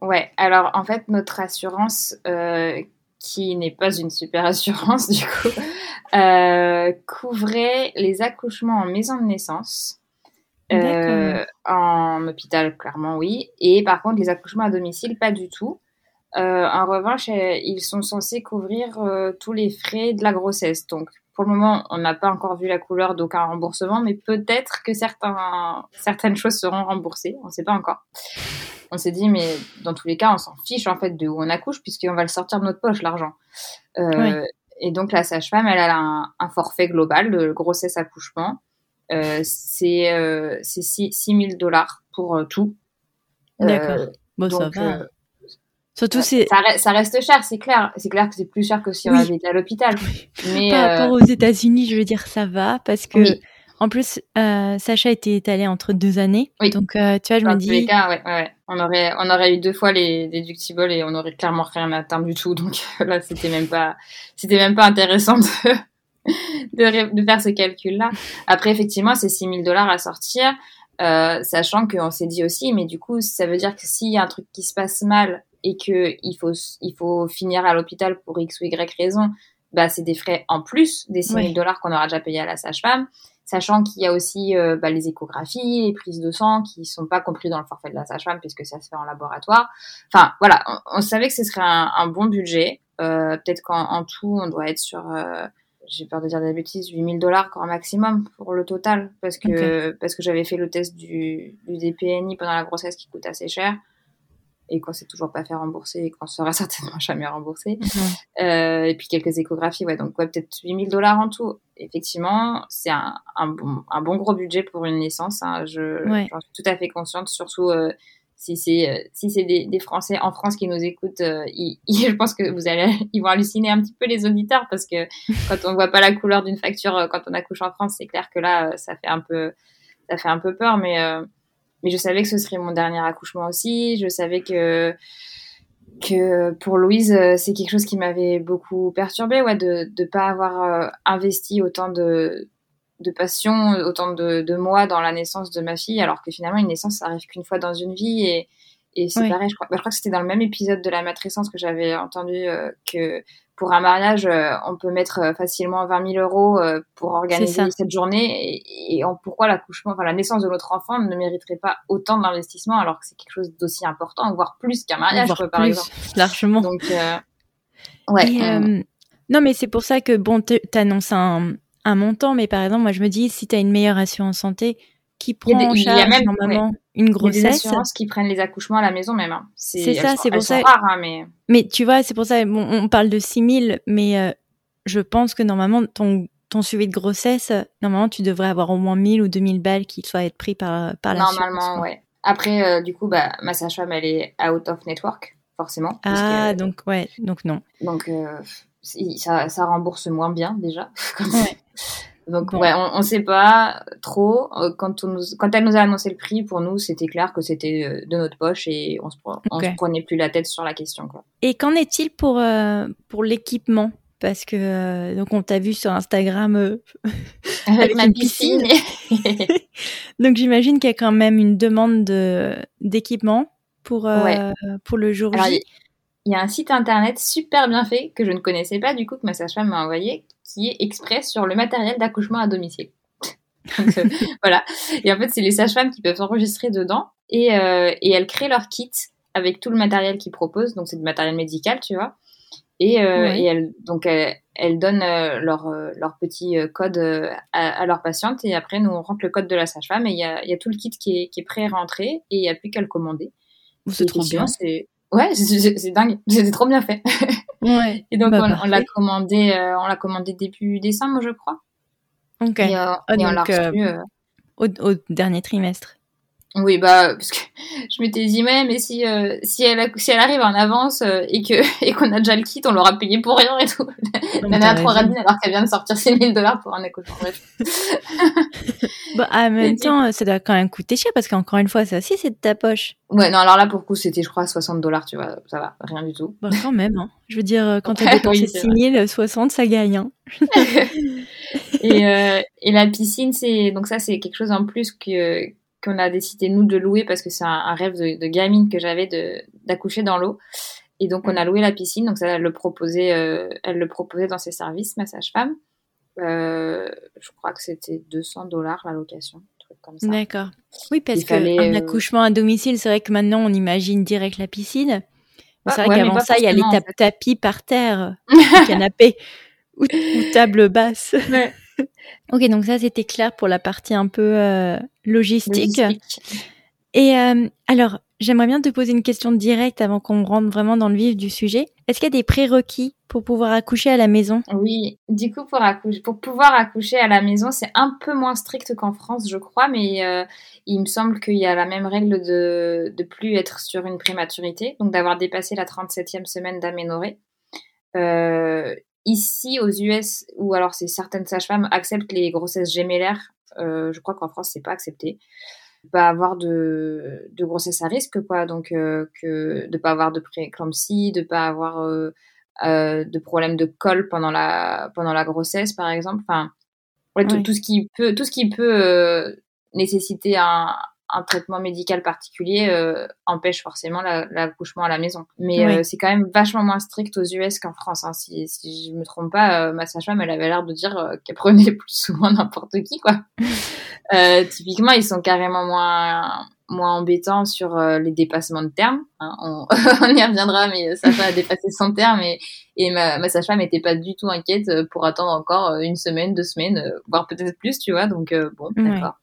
Ouais, alors en fait, notre assurance, euh, qui n'est pas une super assurance [laughs] du coup, euh, couvrait les accouchements en maison de naissance. En hôpital, clairement, oui. Et par contre, les accouchements à domicile, pas du tout. En revanche, ils sont censés couvrir tous les frais de la grossesse. Donc, pour le moment, on n'a pas encore vu la couleur d'aucun remboursement, mais peut-être que certains, certaines choses seront remboursées. On ne sait pas encore on s'est dit, mais dans tous les cas, on s'en fiche en fait de où on accouche, puisqu'on va le sortir de notre poche, l'argent. Euh, et donc, la sage-femme, elle a un, forfait global de grossesse-accouchement. Euh, c'est euh, 6 000 dollars pour euh, tout. D'accord. bon, ça va. Surtout, c'est ça, reste cher, c'est clair. C'est clair que c'est plus cher que si on avait été à l'hôpital. Mais Par rapport aux États-Unis, je veux dire, ça va parce que en plus, euh, Sacha était étalé entre deux années. Oui. Donc, euh, tu vois, je me dis. Tous les cas, ouais, ouais. On aurait, on aurait eu deux fois les déductibles et on aurait clairement rien atteint du tout. Donc [laughs] là, c'était même pas, c'était même pas intéressant de, [laughs] de, faire ce calcul-là. Après, effectivement, c'est 6 000 dollars à sortir, euh, sachant qu'on s'est dit aussi, mais du coup, ça veut dire que s'il y a un truc qui se passe mal et que il faut, il faut finir à l'hôpital pour X ou Y raison, bah, c'est des frais en plus des 6 000 dollars qu'on aura déjà payé à la sage-femme sachant qu'il y a aussi euh, bah, les échographies, les prises de sang qui sont pas compris dans le forfait de la sage-femme puisque ça se fait en laboratoire. Enfin voilà, on, savait que ce serait un, bon budget. Euh, peut-être qu'en tout, on doit être sur, euh, j'ai peur de dire des bêtises, 8000 dollars grand maximum pour le total parce que parce que j'avais fait le test du, du DPNI pendant la grossesse qui coûte assez cher et qu'on s'est toujours pas fait rembourser et qu'on sera [laughs] certainement jamais remboursé. Euh, et puis quelques échographies, ouais, donc ouais, peut-être 8000 dollars en tout. Effectivement, c'est un, un, bon, un bon gros budget pour une naissance. Hein. Je, j'en suis tout à fait consciente, surtout euh, si c'est euh, si c'est des, des, Français en France qui nous écoutent. Euh, [laughs] je pense que vous allez, ils vont halluciner un petit peu les auditeurs parce que [laughs] quand on voit pas la couleur d'une facture euh, quand on accouche en France, c'est clair que là, ça fait un peu ça fait un peu peur, mais mais je savais que ce serait mon dernier accouchement aussi. Je savais que que pour Louise, euh, c'est quelque chose qui m'avait beaucoup perturbé, ouais, de ne pas avoir euh, investi autant de, de passion, autant de, de moi dans la naissance de ma fille, alors que finalement, une naissance, ça arrive qu'une fois dans une vie. Et, et c'est pareil, je crois, bah, je crois que c'était dans le même épisode de la matrescence que j'avais entendu euh, que pour un mariage, euh, on peut mettre euh, facilement 20 000 euros euh, pour organiser cette journée. Et, et pourquoi l'accouchement, enfin la naissance de notre enfant ne mériterait pas autant d'investissement alors que c'est quelque chose d'aussi important, voire plus qu'un mariage, par exemple. Largement. Donc, ouais. non, mais c'est pour ça que bon, t'annonces un, un montant, mais par exemple, moi je me dis si t'as une meilleure assurance santé, qui prend en charge même, normalement une grossesse. Il y a des assurances qui prennent les accouchements à la maison même. Hein. C'est ça, c'est pour ça. hein, mais... mais tu vois, c'est pour ça, bon, on parle de 6000, mais euh, je pense que normalement, ton, ton suivi de grossesse, normalement, tu devrais avoir au moins 1000 ou 2000 balles qui soient être pris par, par Normalement, ouais. Après, euh, du coup, bah, ma sage-femme, elle est out of network, forcément. Ah, donc, ouais, donc non. Donc, euh, ça, ça rembourse moins bien, déjà. [laughs] ouais. Donc ouais, on, ne sait pas trop. Euh, quand, on nous, quand elle nous a annoncé le prix, pour nous, c'était clair que c'était euh, de notre poche et on se, on se prenait plus la tête sur la question. Quoi. Et qu'en est-il pour, euh, pour l'équipement? Parce que donc on t'a vu sur Instagram [laughs] avec, ma piscine. [laughs] donc j'imagine qu'il y a quand même une demande de, d'équipement pour, pour le jour J il y a un site internet super bien fait que je ne connaissais pas du coup que ma sage-femme m'a envoyé qui est exprès sur le matériel d'accouchement à domicile. [laughs] Euh, voilà. Et en fait, c'est les sages-femmes qui peuvent s'enregistrer dedans et, euh, et elles créent leur kit avec tout le matériel qu'ils proposent. Donc, c'est du matériel médical, tu vois. Et, et elles, donc, elles, donnent leur, leur petit code à, à leurs patientes. Et après, nous, on rentre le code de la sage-femme. Et il y a, y a, tout le kit qui est, qui est prêt à rentrer. Et il n'y a plus qu'à le commander. C'est trop bien. Ouais, c'est dingue. C'était trop bien fait. [laughs] Ouais. Et donc, bah, on, l'a commandé, on l'a commandé début décembre, je crois. Ok. Et, ah, on l'a reçu. Au, au, dernier trimestre. Oui, bah, parce que [laughs] je m'étais dit, mais si, euh, si, elle, si elle arrive en avance euh, et que [laughs] et qu'on a déjà le kit, on l'aura payé pour rien et tout. [laughs] Elle a trop radine alors qu'elle vient de sortir ses 1000 dollars pour un accouchement. Bref. bah, en même temps, ça doit quand même coûter cher parce qu'encore une fois, ça aussi, c'est de ta poche. Ouais, non, alors là, pour le coup, c'était, je crois, 60 dollars, tu vois, ça va, rien du tout. Bah, quand même, hein. Je veux dire, euh, quand tu as dépensé 6000, 60, ça gagne, hein. et, euh, et la piscine, c'est, donc ça, c'est quelque chose en plus que, qu'on a décidé nous de louer parce que c'est un, rêve de, gamine que j'avais de d'accoucher dans l'eau. Et donc on a loué la piscine, donc ça elle le proposait, euh, elle le proposait dans ses services, ma sage-femme. Euh, je crois que c'était 200 dollars la location, truc comme ça. D'accord. Oui, parce qu'un euh, accouchement à domicile, c'est vrai que maintenant on imagine direct la piscine. c'est vrai qu'avant ça, il y a les tapis par terre, [laughs] canapé ou, ou, table basse. Ouais. [laughs] ok, donc ça c'était clair pour la partie un peu logistique. Et euh, alors, j'aimerais bien te poser une question directe avant qu'on rentre vraiment dans le vif du sujet. Est-ce qu'il y a des prérequis pour pouvoir accoucher à la maison? Oui, du coup, pour, accoucher, pour pouvoir accoucher à la maison, c'est un peu moins strict qu'en France, je crois, mais euh, il me semble qu'il y a la même règle de ne plus être sur une prématurité, donc d'avoir dépassé la 37e semaine d'aménorrhée. Euh, Ici, aux US, ou alors c'est certaines sages-femmes acceptent les grossesses gémellaires. Euh, je crois qu'en France, c'est pas accepté. Pas avoir de, de grossesse à risque, quoi. Donc, euh, que de pas avoir de prééclampsie, de pas avoir euh, de problème de col pendant la pendant la grossesse, par exemple. Enfin, ouais, tout, tout, ce qui peut tout ce qui peut nécessiter un, un traitement médical particulier euh, empêche forcément l'accouchement à la maison. Mais euh, c'est quand même vachement moins strict aux US qu'en France. Hein. Si, si je me trompe pas, euh, ma sage-femme, elle avait l'air de dire qu'elle prenait [laughs] plus souvent n'importe qui, quoi. [laughs] typiquement, ils sont carrément moins moins embêtants sur les dépassements de terme. Hein. On, [laughs] on, y reviendra, mais Sacha a dépassé son terme et, et ma, ma sage-femme n'était pas du tout inquiète pour attendre encore une semaine, deux semaines, voire peut-être plus, tu vois. Donc bon, d'accord.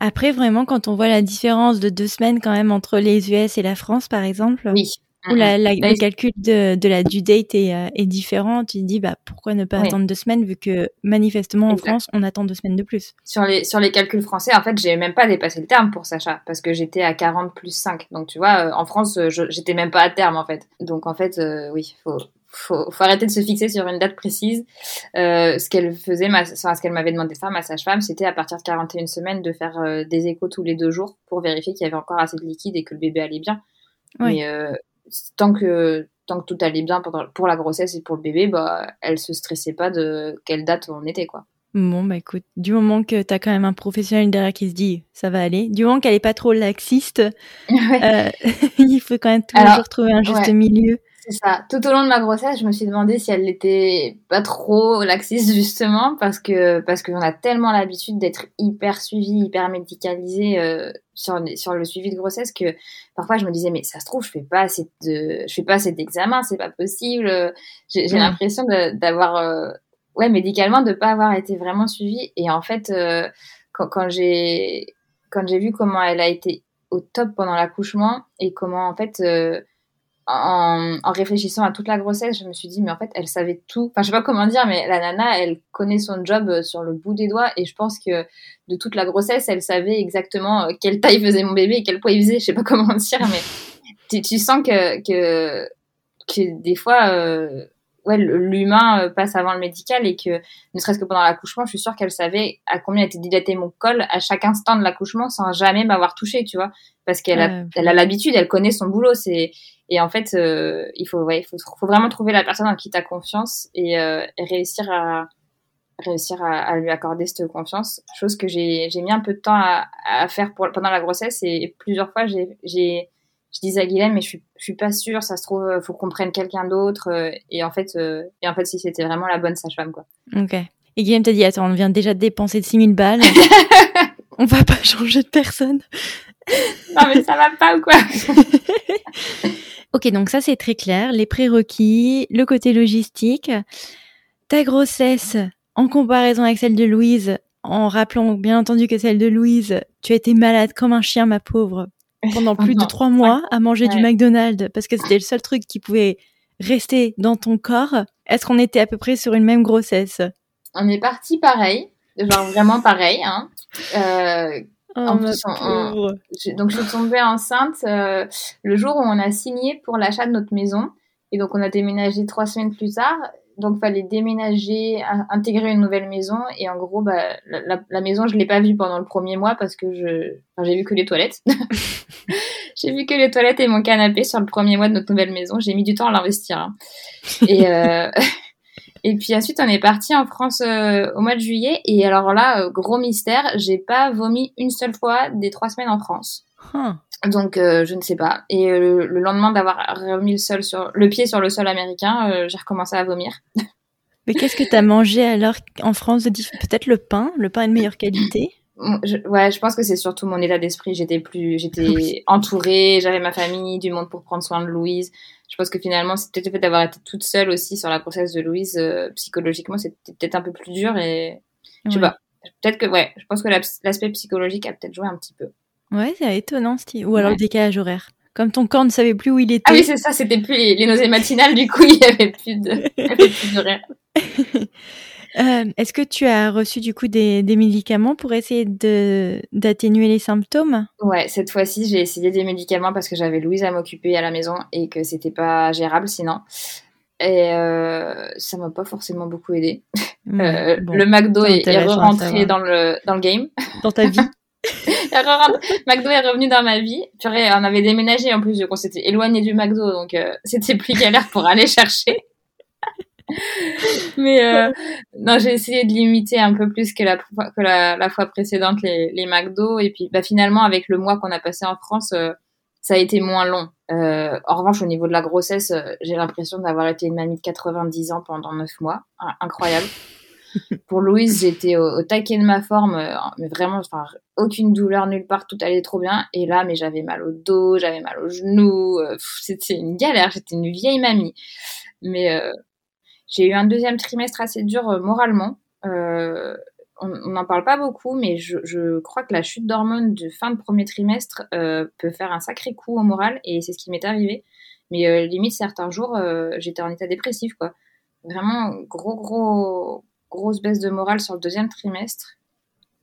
Après, vraiment, quand on voit la différence de deux semaines quand même entre les US et la France, par exemple, oui. où la, le calcul de, de, la due date est, euh, est, différent, tu te dis bah, pourquoi ne pas attendre deux semaines vu que manifestement en France, on attend deux semaines de plus. Sur les, sur les calculs français, en fait, j'ai même pas dépassé le terme pour Sacha parce que j'étais à 40 plus 5. Donc tu vois, euh, en France, j'étais même pas à terme en fait. Donc en fait, euh, oui, faut, faut, faut arrêter de se fixer sur une date précise. Euh, ce qu'elle faisait, ma, ce qu'elle m'avait demandé de faire, ma sage-femme, c'était à partir de 41 semaines de faire euh, des échos tous les deux jours pour vérifier qu'il y avait encore assez de liquide et que le bébé allait bien. Mais euh, tant que tant que tout allait bien pour, pour la grossesse et pour le bébé, bah, elle se stressait pas de quelle date on était, quoi. Bon, bah écoute, du moment que tu as quand même un professionnel derrière qui se dit ça va aller, du moment qu'elle est pas trop laxiste, [laughs] euh, [laughs] il faut quand même toujours trouver un juste milieu. C'est ça. Tout au long de ma grossesse, je me suis demandé si elle n'était pas trop laxiste justement parce que parce qu'on a tellement l'habitude d'être hyper suivi, hyper médicalisé euh, sur sur le suivi de grossesse que parfois je me disais mais ça se trouve je fais pas assez de je fais pas assez d'examens, c'est pas possible. J'ai l'impression d'avoir euh, ouais médicalement de pas avoir été vraiment suivie et en fait euh, quand, quand j'ai quand j'ai vu comment elle a été au top pendant l'accouchement et comment en fait euh, en, en, réfléchissant à toute la grossesse, je me suis dit, mais en fait, elle savait tout. Enfin, je sais pas comment dire, mais la nana, elle connaît son job euh, sur le bout des doigts. Et je pense que de toute la grossesse, elle savait exactement euh, quelle taille faisait mon bébé et quel poids il faisait. Je sais pas [laughs] comment dire, mais tu, tu sens que, que, que des fois, euh, ouais, l'humain passe avant le médical et que, ne serait-ce que pendant l'accouchement, je suis sûre qu'elle savait à combien était dilaté mon col à chaque instant de l'accouchement sans jamais m'avoir touché, tu vois. Parce qu'elle a, elle a l'habitude, elle connaît son boulot, c'est, et en fait, euh, il faut, ouais, il faut, faut, vraiment trouver la personne en qui tu as confiance et, euh, réussir à, réussir à, à, lui accorder cette confiance. Chose que j'ai, mis un peu de temps à, à faire pour, pendant la grossesse et, plusieurs fois, j'ai, je disais à Guilhem, mais je suis, je suis pas sûre, ça se trouve, euh, faut qu'on prenne quelqu'un d'autre. Et en fait, et en fait, si c'était vraiment la bonne sage-femme, quoi. Ok. Et Guilhem t'a dit, attends, on vient déjà de dépenser 6000 balles. [laughs] on va pas changer de personne. non, mais ça va pas ou quoi? [laughs] Ok, donc ça c'est très clair, les prérequis, le côté logistique, ta grossesse en comparaison avec celle de Louise, en rappelant bien entendu que celle de Louise, tu as été malade comme un chien, ma pauvre, pendant plus de [laughs] trois mois à manger du McDonald's parce que c'était le seul truc qui pouvait rester dans ton corps. Est-ce qu'on était à peu près sur une même grossesse? On est parti pareil, genre vraiment pareil. Hein. Euh, oh, en plus, donc je suis tombée enceinte euh, le jour où on a signé pour l'achat de notre maison. Et donc on a déménagé trois semaines plus tard donc fallait déménager, intégrer une nouvelle maison et en gros bah, la, maison je l'ai pas vue pendant le premier mois parce que je j'ai vu que les toilettes. [laughs] j'ai vu que les toilettes et mon canapé sur le premier mois de notre nouvelle maison. J'ai mis du temps à l'investir. Hein. Et euh, et puis ensuite on est parti en France euh, au mois de juillet et alors là euh, gros mystère, j'ai pas vomi une seule fois des trois semaines en France. Donc euh, je ne sais pas. Et le lendemain d'avoir remis le sol sur le pied sur le sol américain, j'ai recommencé à vomir. [laughs] Mais qu'est-ce que tu as mangé alors en France Peut-être le pain. Le pain est de meilleure qualité? ouais, je pense que c'est surtout mon état d'esprit. J'étais plus, j'étais entourée, j'avais ma famille, du monde pour prendre soin de Louise. Je pense que finalement, c'est peut-être le fait d'avoir été toute seule aussi sur la grossesse de Louise. psychologiquement, c'était peut-être un peu plus dur et je sais pas. Peut-être que ouais, je pense que l'aspect psychologique a peut-être joué un petit peu. Ouais, c'est étonnant, Steve. Ou alors le décalage horaire. Comme ton corps ne savait plus où il était. Ah oui, c'est ça, c'était plus les, nausées matinales, du coup, il n'y avait plus de, rien. [laughs] Euh, est-ce que tu as reçu du coup des, médicaments pour essayer de d'atténuer les symptômes? Ouais, cette fois-ci j'ai essayé des médicaments parce que j'avais Louise à m'occuper à la maison et que c'était pas gérable sinon. Et euh, ça m'a pas forcément beaucoup aidé. Euh, le McDo est, est rentré dans le dans le game. [laughs] Dans ta vie. [laughs] McDo est revenu dans ma vie. Purée, on avait déménagé en plus, on s'était éloigné du McDo, donc euh, c'était plus galère pour aller chercher. Mais euh, non, j'ai essayé de limiter un peu plus que la, que la, fois précédente les, les McDo. Et puis bah, finalement, avec le mois qu'on a passé en France, euh, ça a été moins long. en revanche, au niveau de la grossesse, j'ai l'impression d'avoir été une mamie de 90 ans pendant 9 mois. Incroyable. [laughs] Pour Louise, j'étais au, taquet de ma forme, euh, mais vraiment, enfin, aucune douleur nulle part, tout allait trop bien. Et là, mais j'avais mal au dos, j'avais mal aux genoux, euh, c'était une galère, j'étais une vieille mamie. Mais euh, j'ai eu un deuxième trimestre assez dur moralement. on n'en parle pas beaucoup, mais je, je crois que la chute d'hormones de fin de premier trimestre peut faire un sacré coup au moral, et c'est ce qui m'est arrivé. Mais limite, certains jours, j'étais en état dépressif, quoi. Vraiment, gros, gros, grosse baisse de morale sur le deuxième trimestre.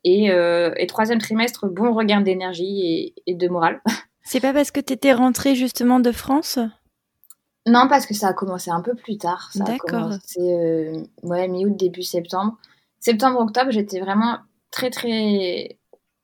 Et, euh, troisième trimestre, bon regain d'énergie et, de morale. [laughs] C'est pas parce que tu étais rentrée justement de France? Non, parce que ça a commencé un peu plus tard. D'accord. C'est euh, ouais, mi-août, début septembre. Septembre-octobre, j'étais vraiment très, très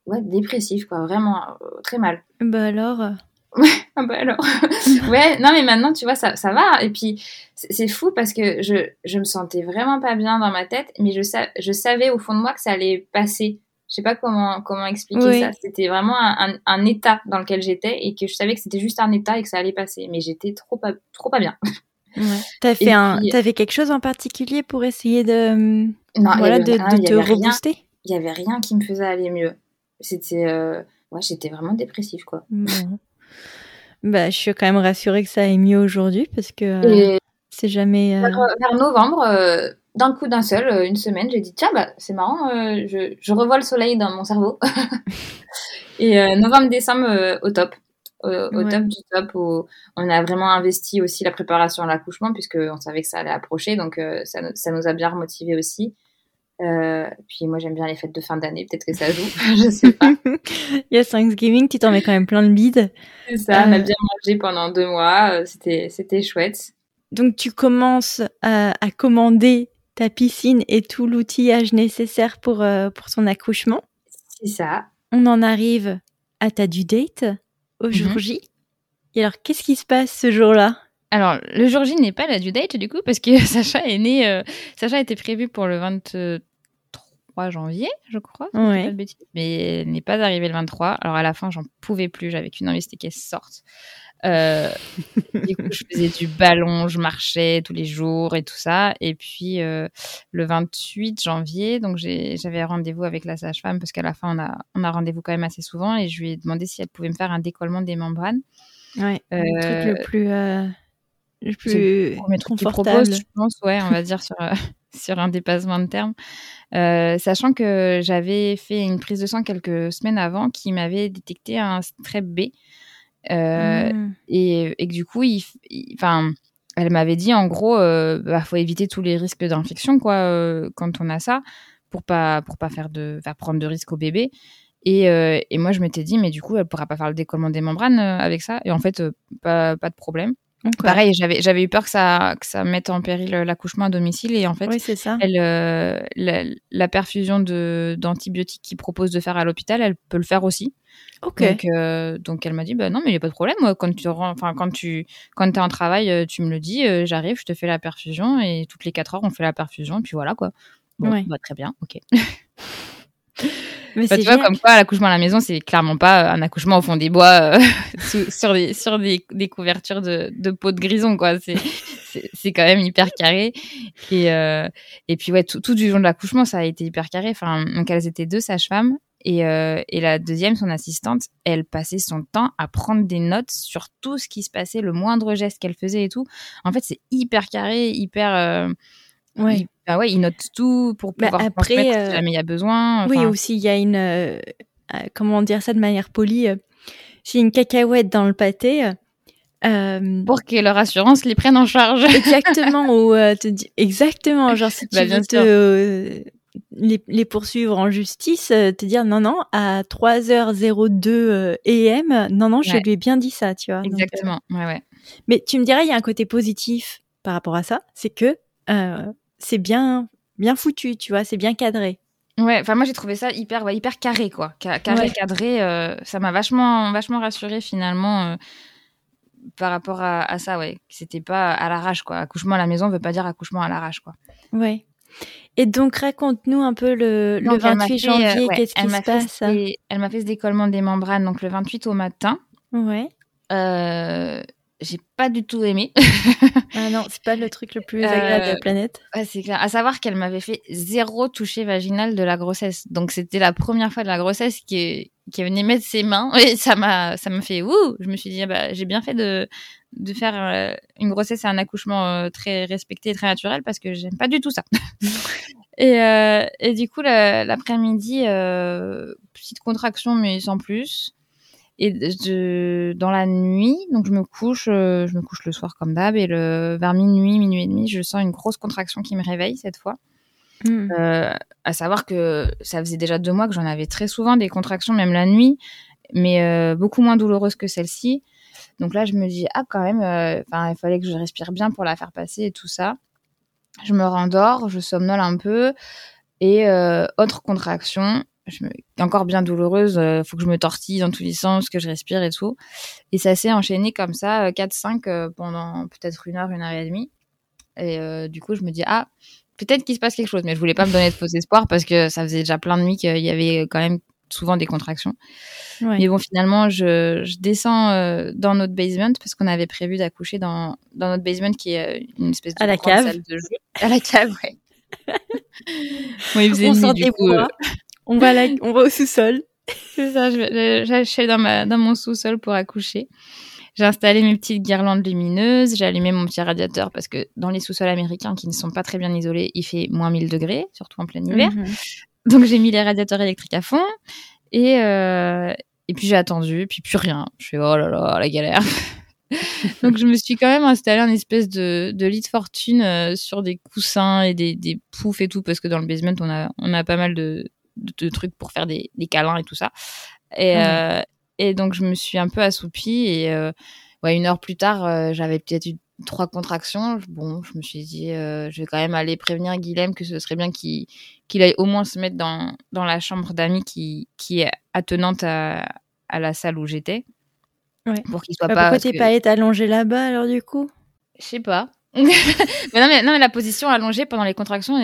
ouais, dépressif, quoi. Vraiment euh, très mal. Bah alors [laughs] Ouais, ah bah alors. [laughs] ouais, non, mais maintenant, tu vois, ça, ça va. Et puis, c'est fou parce que je, je me sentais vraiment pas bien dans ma tête, mais je, je savais au fond de moi que ça allait passer. Je sais pas comment, comment expliquer ça. C'était vraiment un, un, état dans lequel j'étais et que je savais que c'était juste un état et que ça allait passer. Mais j'étais trop pas, trop pas bien. [laughs] Ouais. T'as fait un, t'avais quelque chose en particulier pour essayer de, voilà, de, de te rebooster? Il y avait rien qui me faisait aller mieux. C'était, euh, ouais, j'étais vraiment dépressive, quoi. Bah, je suis quand même rassurée que ça aille mieux aujourd'hui parce que euh, c'est jamais. Euh, vers, novembre, d'un coup d'un seul, une semaine, j'ai dit tiens, bah, c'est marrant, je, je, revois le soleil dans mon cerveau. [laughs] et novembre-décembre, au top. Au, top du top, où on a vraiment investi aussi la préparation à l'accouchement puisqu'on savait que ça allait approcher, donc ça, ça, nous a bien remotivés aussi. Euh, puis moi j'aime bien les fêtes de fin d'année, peut-être que ça joue, [laughs] je sais pas. [laughs] Il y a Thanksgiving, tu t'en mets quand même plein de bides. C'est ça, on a euh, bien mangé pendant deux mois, euh, c'était c'était chouette. Donc tu commences à, à, commander ta piscine et tout l'outillage nécessaire pour pour ton accouchement. C'est ça. On en arrive à ta due date au jour mhm. J. Et alors qu'est-ce qui se passe ce jour-là? Alors, le jour J n'est pas la due date du coup, parce que [laughs] Sacha est né. Euh, Sacha était prévu pour le 23 janvier, je crois, mais n'est pas arrivé le 23. Alors à la fin, j'en pouvais plus, j'avais qu'une envie, c'était qu'elle sorte. Euh, du coup, je faisais du ballon, je marchais tous les jours et tout ça. Et puis euh, le 28 janvier, donc j'avais rendez-vous avec la sage-femme parce qu'à la fin, on a, on a rendez-vous quand même assez souvent et je lui ai demandé si elle pouvait me faire un décollement des membranes. Ouais, le truc le plus, le plus le truc confortable. je pense, ouais, on va dire sur, [laughs] sur un dépassement de terme. sachant que j'avais fait une prise de sang quelques semaines avant qui m'avait détecté un strep B. Mmh. et, et, que du coup, il, enfin, elle m'avait dit en gros, euh, bah, faut éviter tous les risques d'infection quoi euh, quand on a ça pour pas pour pas faire de faire prendre de risques au bébé. Et, euh, et moi je m'étais dit mais du coup elle pourra pas faire le décollement des membranes euh, avec ça et en fait euh, pas pas de problème. Pareil, j'avais j'avais eu peur que ça que ça mette en péril l'accouchement à domicile et en fait, oui, ça. Elle, la, la, perfusion de d'antibiotiques qu'il propose de faire à l'hôpital, elle peut le faire aussi. Ok. Donc, euh, donc elle m'a dit bah non mais il y a pas de problème quand tu enfin quand tu quand t'es en travail euh, tu me le dis euh, j'arrive je te fais la perfusion et toutes les 4 heures on fait la perfusion puis voilà quoi bon bah, très bien ok [laughs] mais bah, tu vois comme quoi l'accouchement à la maison c'est clairement pas un accouchement au fond des bois [laughs] sur des sur des, des couvertures de, de peau de grison quoi c'est c'est quand même hyper carré et et puis ouais tout, tout du long de l'accouchement ça a été hyper carré enfin donc elles étaient deux sages-femmes et, euh, et, la deuxième, son assistante, elle passait son temps à prendre des notes sur tout ce qui se passait, le moindre geste qu'elle faisait et tout. En fait, c'est hyper carré, hyper. Euh, ouais. bah ouais, il note tout pour bah, pouvoir après, euh... si jamais il y a besoin. Oui, aussi, il y a une. Euh, euh, comment dire ça de manière polie J'ai une cacahuète dans le pâté. pour que leur assurance les prenne en charge. [laughs] Exactement, ou te exactement, genre si bah, tu veux te les, poursuivre en justice, euh, te dire non, non, à 3h02 euh, EM, non, non, je lui ai bien dit ça, tu vois. Exactement, ouais, ouais. Mais tu me dirais, il y a un côté positif par rapport à ça, c'est que euh, c'est bien, bien foutu, tu vois, c'est bien cadré. Ouais, enfin moi j'ai trouvé ça hyper, hyper carré quoi, carré, cadré. ça m'a vachement, vachement rassuré finalement par rapport à, à ça, ouais. C'était pas à l'arrache quoi. Accouchement à la maison veut pas dire accouchement à l'arrache quoi. Ouais. Et donc, raconte-nous un peu le, le 28 janvier, euh, qu'est-ce qui se passe Elle m'a fait ce décollement des membranes, donc le 28 au matin. Ouais. Euh, j'ai pas du tout aimé. ah non, c'est pas le truc le plus agréable de la euh, planète. Ouais, c'est clair. À savoir qu'elle m'avait fait zéro toucher vaginal de la grossesse. Donc c'était la première fois de la grossesse qui qui venait mettre ses mains et ça m'a ça m'a fait ouh, je me suis dit ah bah j'ai bien fait de de faire euh, une grossesse et un accouchement euh, très respecté et très naturel parce que j'aime pas du tout ça. [laughs] et, euh, et du coup, l'après-midi, petite contraction mais sans plus. Et dans la nuit, donc je me couche, je me couche le soir comme d'hab et le, vers minuit, minuit et demi, je sens une grosse contraction qui me réveille cette fois. Hmm. à savoir que ça faisait déjà deux mois que j'en avais très souvent des contractions, même la nuit, mais beaucoup moins douloureuses que celle-ci. Donc là, je me dis, ah, quand même, euh, il fallait que je respire bien pour la faire passer et tout ça. Je me rendors, je somnole un peu. Et euh, autre contraction, je me... encore bien douloureuse, euh, faut que je me tortille dans tous les sens, que je respire et tout. Et ça s'est enchaîné comme ça, 4-5 pendant peut-être une heure, une heure et demie. Et du coup, je me dis, ah, peut-être qu'il se passe quelque chose. Mais je voulais pas me donner de faux espoirs parce que ça faisait déjà plein de nuits qu'il y avait quand même souvent des contractions. Mais bon, finalement, je, je descends euh, dans notre basement parce qu'on avait prévu d'accoucher dans, dans notre basement qui est euh, une espèce de à la cave. salle de jeu. À la cave, ouais. [laughs] il faisait on nuit, du coup, euh. On, va on va au sous-sol. [laughs] C'est ça, j'allais dans, ma, dans mon sous-sol pour accoucher. J'ai installé mes petites guirlandes lumineuses, j'ai allumé mon petit radiateur parce que dans les sous-sols américains qui ne sont pas très bien isolés, il fait moins 1000 degrés, surtout en plein hiver. Mhm. Donc j'ai mis les radiateurs électriques à fond et euh, et puis j'ai attendu, puis plus rien. Je fais oh là là la galère. [laughs] Donc je me suis quand même installé un espèce de, de lit de fortune euh, sur des coussins et des, des poufs et tout parce que dans le basement on a on a pas mal de, de, trucs pour faire des, des câlins et tout ça. Et euh, et donc je me suis un peu assoupie et euh, ouais une heure plus tard euh, j'avais peut-être eu trois contractions. Bon, je me suis dit, euh, je vais quand même aller prévenir Guilhem que ce serait bien qu'il aille au moins se mettre dans, dans la chambre d'amis qui, qui est attenante à, à la salle où j'étais. Ouais. Pour qu'il soit bah, pas. Pourquoi t'es pas été allongé là-bas alors du coup? Je sais pas. [laughs] mais, non, mais, non, mais la position allongée pendant les contractions,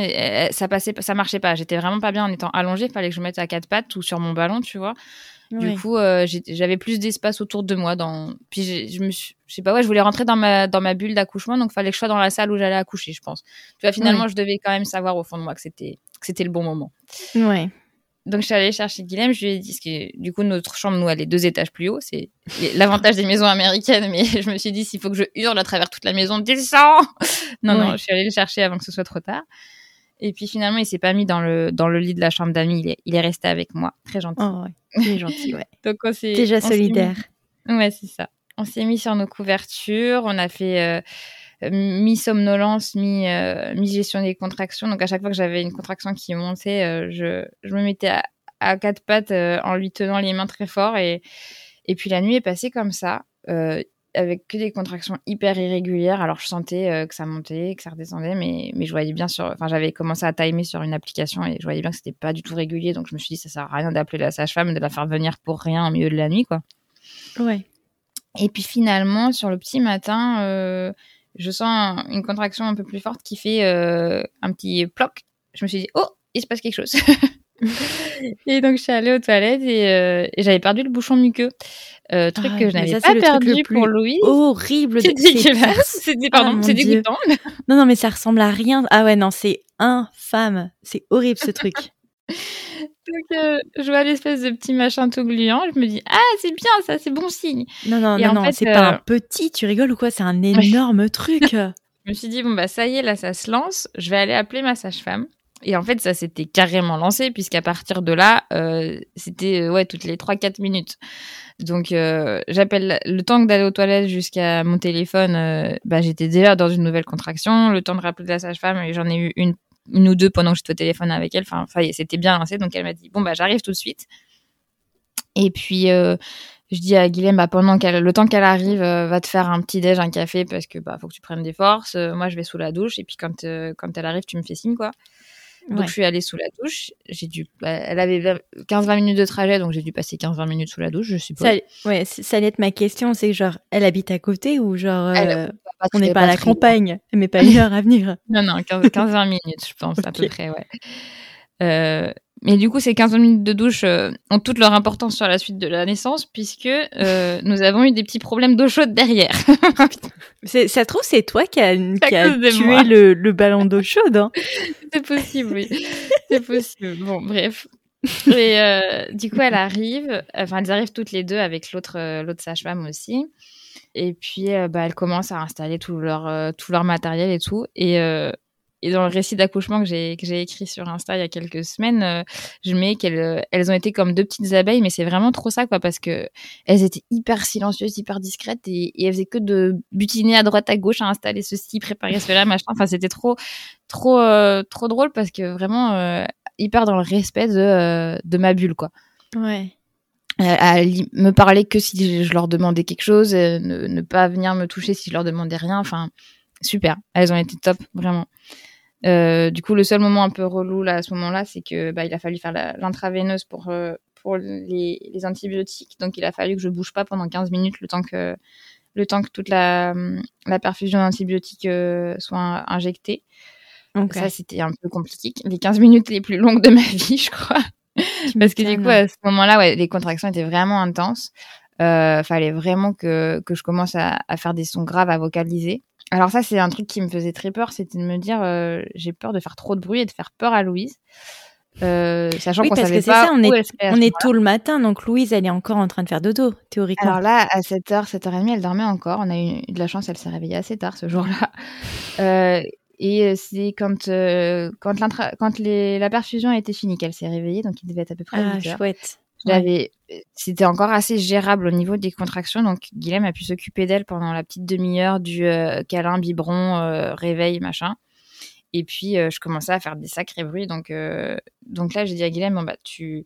ça passait, ça marchait pas. J'étais vraiment pas bien en étant allongée. Il fallait que je me mette à quatre pattes ou sur mon ballon, tu vois. Du coup, euh, j'avais plus d'espace autour de moi. Dans... Puis je me suis, je sais pas, ouais, je voulais rentrer dans ma dans ma bulle d'accouchement, donc fallait que je sois dans la salle où j'allais accoucher, je pense. Tu vois, finalement, je devais quand même savoir au fond de moi que c'était que c'était le bon moment. Ouais. Donc je suis allée chercher Guilhem, je lui ai dit, que du coup notre chambre, nous, elle est deux étages plus haut, c'est l'avantage des maisons américaines, mais [laughs] je me suis dit, s'il faut que je hurle à travers toute la maison, descends [laughs] Non, non, je suis allée le chercher avant que ce soit trop tard. Et puis finalement, il s'est pas mis dans le, dans le lit de la chambre d'amis, il est, il est resté avec moi, très gentil. Oh, ouais. Il est gentil, ouais. [laughs] donc on s'est... Déjà solidaire. Ouais, c'est ça. On s'est mis sur nos couvertures, on a fait... Euh, mi-somnolence, euh, mi-gestion des contractions. Donc à chaque fois que j'avais une contraction qui montait, euh, je, je, me mettais à, quatre pattes en lui tenant les mains très fort. Et, et puis la nuit est passée comme ça, avec que des contractions hyper irrégulières. Alors je sentais que ça montait, que ça redescendait, mais, mais je voyais bien sur... Enfin j'avais commencé à timer sur une application et je voyais bien que c'était pas du tout régulier. Donc je me suis dit ça sert à rien d'appeler la sage-femme, de la faire venir pour rien au milieu de la nuit, quoi. Ouais. Et puis finalement, sur le petit matin, je sens une contraction un peu plus forte qui fait euh, un petit ploc. Je me suis dit, oh, il se passe quelque chose. [laughs] et donc, je suis allée aux toilettes et, euh, j'avais perdu le bouchon muqueux. Euh, truc ah, que je n'avais pas perdu pour Louis. Horrible. C'est dégueulasse. C'est pardon, oh, c'est dégoûtant. Non, non, mais ça ressemble à rien. Ah ouais, non, c'est infâme. C'est horrible ce [laughs] truc. Donc, euh, je vois l'espèce de petit machin tout gluant. Je me dis, ah, c'est bien, ça, c'est bon signe. Non, non, non, non, c'est pas un euh, petit, tu rigoles ou quoi C'est un [laughs] énorme truc. [laughs] je me suis dit, bon, bah, ça y est, là, ça se lance. Je vais aller appeler ma sage-femme. Et en fait, ça s'était carrément lancé, puisqu'à partir de là, euh, c'était ouais toutes les 3-4 minutes. Donc, j'appelle le temps d'aller aux toilettes jusqu'à mon téléphone, bah, j'étais déjà dans une nouvelle contraction. Le temps de rappeler la sage-femme, j'en ai eu une une ou deux pendant que j'étais au téléphone avec elle. Enfin, c'était bien lancé. Donc, elle m'a dit, bon, bah, j'arrive tout de suite. Et puis, euh, je dis à Guilhem, bah, pendant qu'elle, le temps qu'elle arrive, euh, va te faire un petit déj, un café, parce que, bah, faut que tu prennes des forces. Euh, moi, je vais sous la douche. Et puis, quand, quand elle arrive, tu me fais signe, quoi. Donc, je suis allée sous la douche. J'ai dû, bah, elle avait 15-20 minutes de trajet, donc j'ai dû passer 15-20 minutes sous la douche, je suppose. Ça, ouais, ça allait être ma question. C'est genre, elle habite à côté ou genre, on n'est pas à la campagne, mais pas une heure à venir. [laughs] non, non, 15-20 minutes, je pense, à peu près, ouais. Euh, mais du coup, ces 15 minutes de douche euh, ont toute leur importance sur la suite de la naissance, puisque euh, [laughs] nous avons eu des petits problèmes d'eau chaude derrière. [laughs] ça se trouve, c'est toi qui as tué le, ballon d'eau chaude. Hein. [laughs] c'est possible, oui. c'est possible. Bon, bref. Et du coup, elle arrive, enfin, elles arrivent toutes les deux avec l'autre l'autre sage-femme aussi. Et puis, bah, elle commence à installer tout leur, tout leur matériel et tout. Et et dans le récit d'accouchement que j'ai que j'ai écrit sur Insta il y a quelques semaines, euh, je mets qu'elles euh, elles ont été comme deux petites abeilles, mais c'est vraiment trop ça quoi parce que elles étaient hyper silencieuses, hyper discrètes et, et elles faisaient que de butiner à droite à gauche à installer ceci, préparer cela, machin. Enfin c'était trop trop euh, trop drôle parce que vraiment hyper dans le respect de de ma bulle quoi. Ouais. À, me parler que si je leur demandais quelque chose, ne, ne pas venir me toucher si je leur demandais rien. Enfin super, elles ont été top vraiment. Euh, du coup, le seul moment un peu relou là à ce moment-là, c'est que bah, il a fallu faire l'intraveineuse pour euh, pour les, les, antibiotiques. Donc, il a fallu que je bouge pas pendant 15 minutes le temps que le temps que toute la, la perfusion d'antibiotiques euh, soit injectée. Donc Ça, c'était un peu compliqué. Les 15 minutes les plus longues de ma [laughs] vie, je crois. Parce que du coup, à ce moment-là, ouais, les contractions étaient vraiment intenses. Euh, fallait vraiment que, que je commence à, à faire des sons graves à vocaliser. Alors ça, c'est un truc qui me faisait très peur, c'était de me dire, euh, j'ai peur de faire trop de bruit et de faire peur à Louise. Euh, sachant qu'on savait pas ça, on est, on est tôt le matin, donc Louise, elle est encore en train de faire dodo, théoriquement. Alors là, à 7h, 7h30, elle dormait encore. On a eu de la chance, elle s'est réveillée assez tard ce jour-là. [laughs] Euh, et c'est quand, euh, quand, quand les, la perfusion a été finie qu'elle s'est réveillée, donc il devait être à peu près ah, chouette. J'avais, c'était encore assez gérable au niveau des contractions, donc Guilhem a pu s'occuper d'elle pendant la petite demi-heure du euh, câlin, biberon, euh, réveil, machin. Et puis euh, je commençais à faire des sacrés bruits, donc donc là j'ai dit à Guilhem, bon bah tu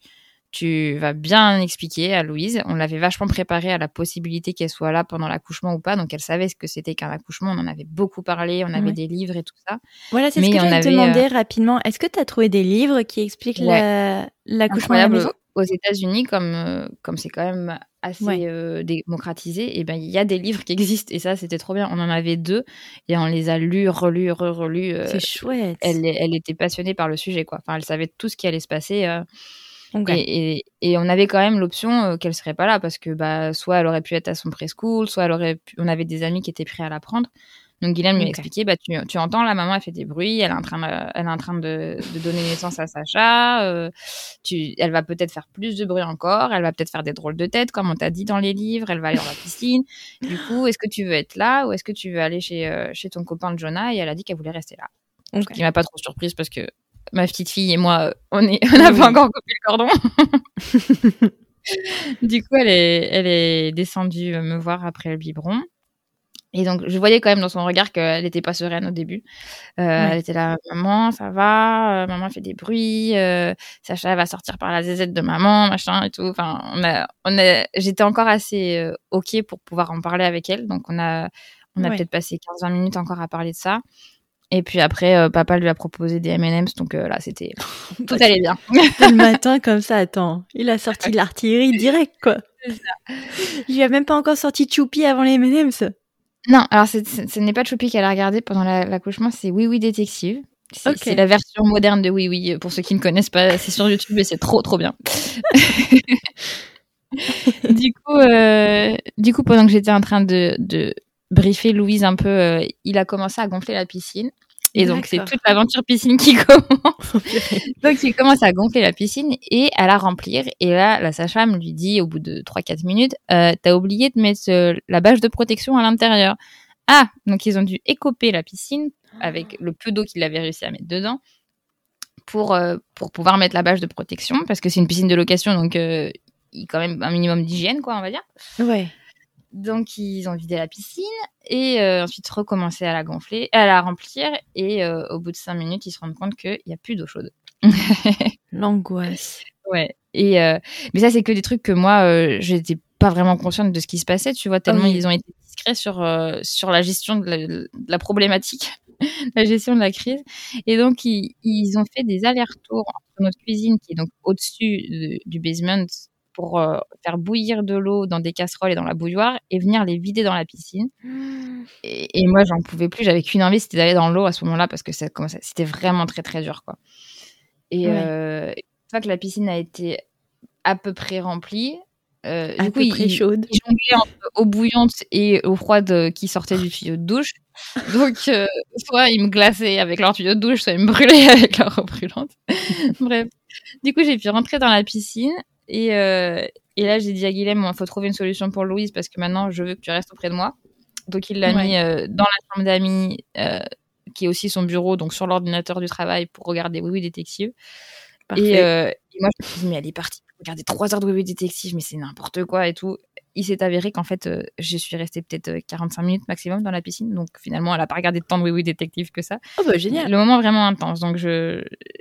tu vas bien expliquer à Louise. On l'avait vachement préparée à la possibilité qu'elle soit là pendant l'accouchement ou pas. Donc, elle savait ce que c'était qu'un accouchement. On en avait beaucoup parlé. On avait des livres et tout ça. Voilà, c'est ce que j'allais te demander rapidement. Est-ce que tu as trouvé des livres qui expliquent l'accouchement à la maison? Aux États-Unis, comme euh, comme c'est quand même assez euh, démocratisé, et eh ben il y a des livres qui existent et ça c'était trop bien. On en avait deux et on les a lus, relus, re-relus. Euh, c'est chouette. Elle, elle était passionnée par le sujet quoi. Enfin, elle savait tout ce qui allait se passer. Et, et, et, on avait quand même l'option qu'elle serait pas là parce que bah soit elle aurait pu être à son preschool, soit elle aurait pu... on avait des amis qui étaient prêts à la prendre. Donc Guilhem lui a expliqué, bah tu, tu, entends la maman elle fait des bruits, elle est en train de, elle est en train de, de donner naissance à Sacha, euh, tu, elle va peut-être faire plus de bruit encore, elle va peut-être faire des drôles de tête comme on t'a dit dans les livres, elle va aller dans la piscine. du coup, est-ce que tu veux être là ou est-ce que tu veux aller chez euh, chez ton copain de Jonah? Et elle a dit qu'elle voulait rester là. Okay. Ce qui m'a pas trop surprise parce que ma petite fille et moi, on est, on n'a pas encore coupé le cordon. [laughs] du coup, elle est, elle est descendue me voir après le biberon. Et donc, je voyais quand même dans son regard qu'elle n'était pas sereine au début. Euh, ouais. Elle était là, maman, ça va, euh, maman fait des bruits, euh, Sacha elle va sortir par la zézette de maman, machin et tout. Enfin, on a, on a, j'étais encore assez ok pour pouvoir en parler avec elle. Donc, on a, on a ouais. peut-être passé 15-20 minutes encore à parler de ça. Et puis après, euh, papa lui a proposé des M&M's, donc euh, là, c'était [laughs] [laughs] tout allait bien. [laughs] le matin comme ça, attends, il a sorti de l'artillerie direct, quoi. Il a même pas encore sorti Choupi avant les M&M's. Non, alors c ce n'est pas Choupi qu'elle a regardé pendant l'accouchement, la, c'est Oui Oui Détective. C'est okay. la version moderne de Oui Oui, pour ceux qui ne connaissent pas, c'est sur YouTube et c'est trop trop bien. [laughs] du coup, euh, du coup, pendant que j'étais en train de, de briefer Louise un peu, euh, il a commencé à gonfler la piscine. Et donc, c'est toute l'aventure piscine qui [laughs] commence. donc, il commence à gonfler la piscine et à la remplir. Et là, la sage-femme lui dit, au bout de 3-4 minutes, euh, t'as oublié de mettre euh, la bâche de protection à l'intérieur. Ah, donc ils ont dû écoper la piscine avec le peu d'eau qu'il avait réussi à mettre dedans pour, euh, pour pouvoir mettre la bâche de protection parce que c'est une piscine de location, donc il y a quand même un minimum d'hygiène, quoi, on va dire. Ouais. Donc ils ont vidé la piscine et euh, ensuite recommencé à la gonfler, à la remplir et euh, au bout de cinq minutes ils se rendent compte qu'il n'y a plus d'eau chaude. [laughs] L'angoisse. Ouais. Et euh, mais ça c'est que des trucs que moi euh, j'étais pas vraiment consciente de ce qui se passait, tu vois tellement oh oui. ils ont été discrets sur euh, sur la gestion de la, de la problématique, [laughs] la gestion de la crise. Et donc ils, ils ont fait des allers-retours entre notre cuisine qui est donc au-dessus du basement pour euh, faire bouillir de l'eau dans des casseroles et dans la bouilloire et venir les vider dans la piscine. Mmh. Et, et, moi, j'en pouvais plus. J'avais qu'une envie, c'était d'aller dans l'eau à ce moment-là parce que ça, c'était vraiment très très dur, quoi. Et euh, une fois que la piscine a été à peu près remplie, euh, à du peu coup, près il, chaude. il jonglait entre eau bouillante et eau froide qui sortait du tuyau de douche. Donc, euh, soit il me glaçait avec leur tuyau de douche, soit il me brûlait [laughs] avec leur eau brûlante. Bref. Du coup, j'ai pu rentrer dans la piscine et, euh, et là, j'ai dit à Guilhem, il faut trouver une solution pour Louise parce que maintenant, je veux que tu restes auprès de moi. Donc, il l'a ouais. mis euh, dans la chambre d'amis, euh, qui est aussi son bureau, donc sur l'ordinateur du travail pour regarder Oui Oui Détective. Et, euh, et, moi, je me suis dit, mais elle est partie regarder trois heures de Oui Oui Détective, mais c'est n'importe quoi et tout. Il s'est avéré qu'en fait, je suis restée peut-être 45 minutes maximum dans la piscine. Donc, finalement, elle n'a pas regardé tant de Oui Oui Détective que ça. Oh, bah, génial. Le moment vraiment intense. Donc,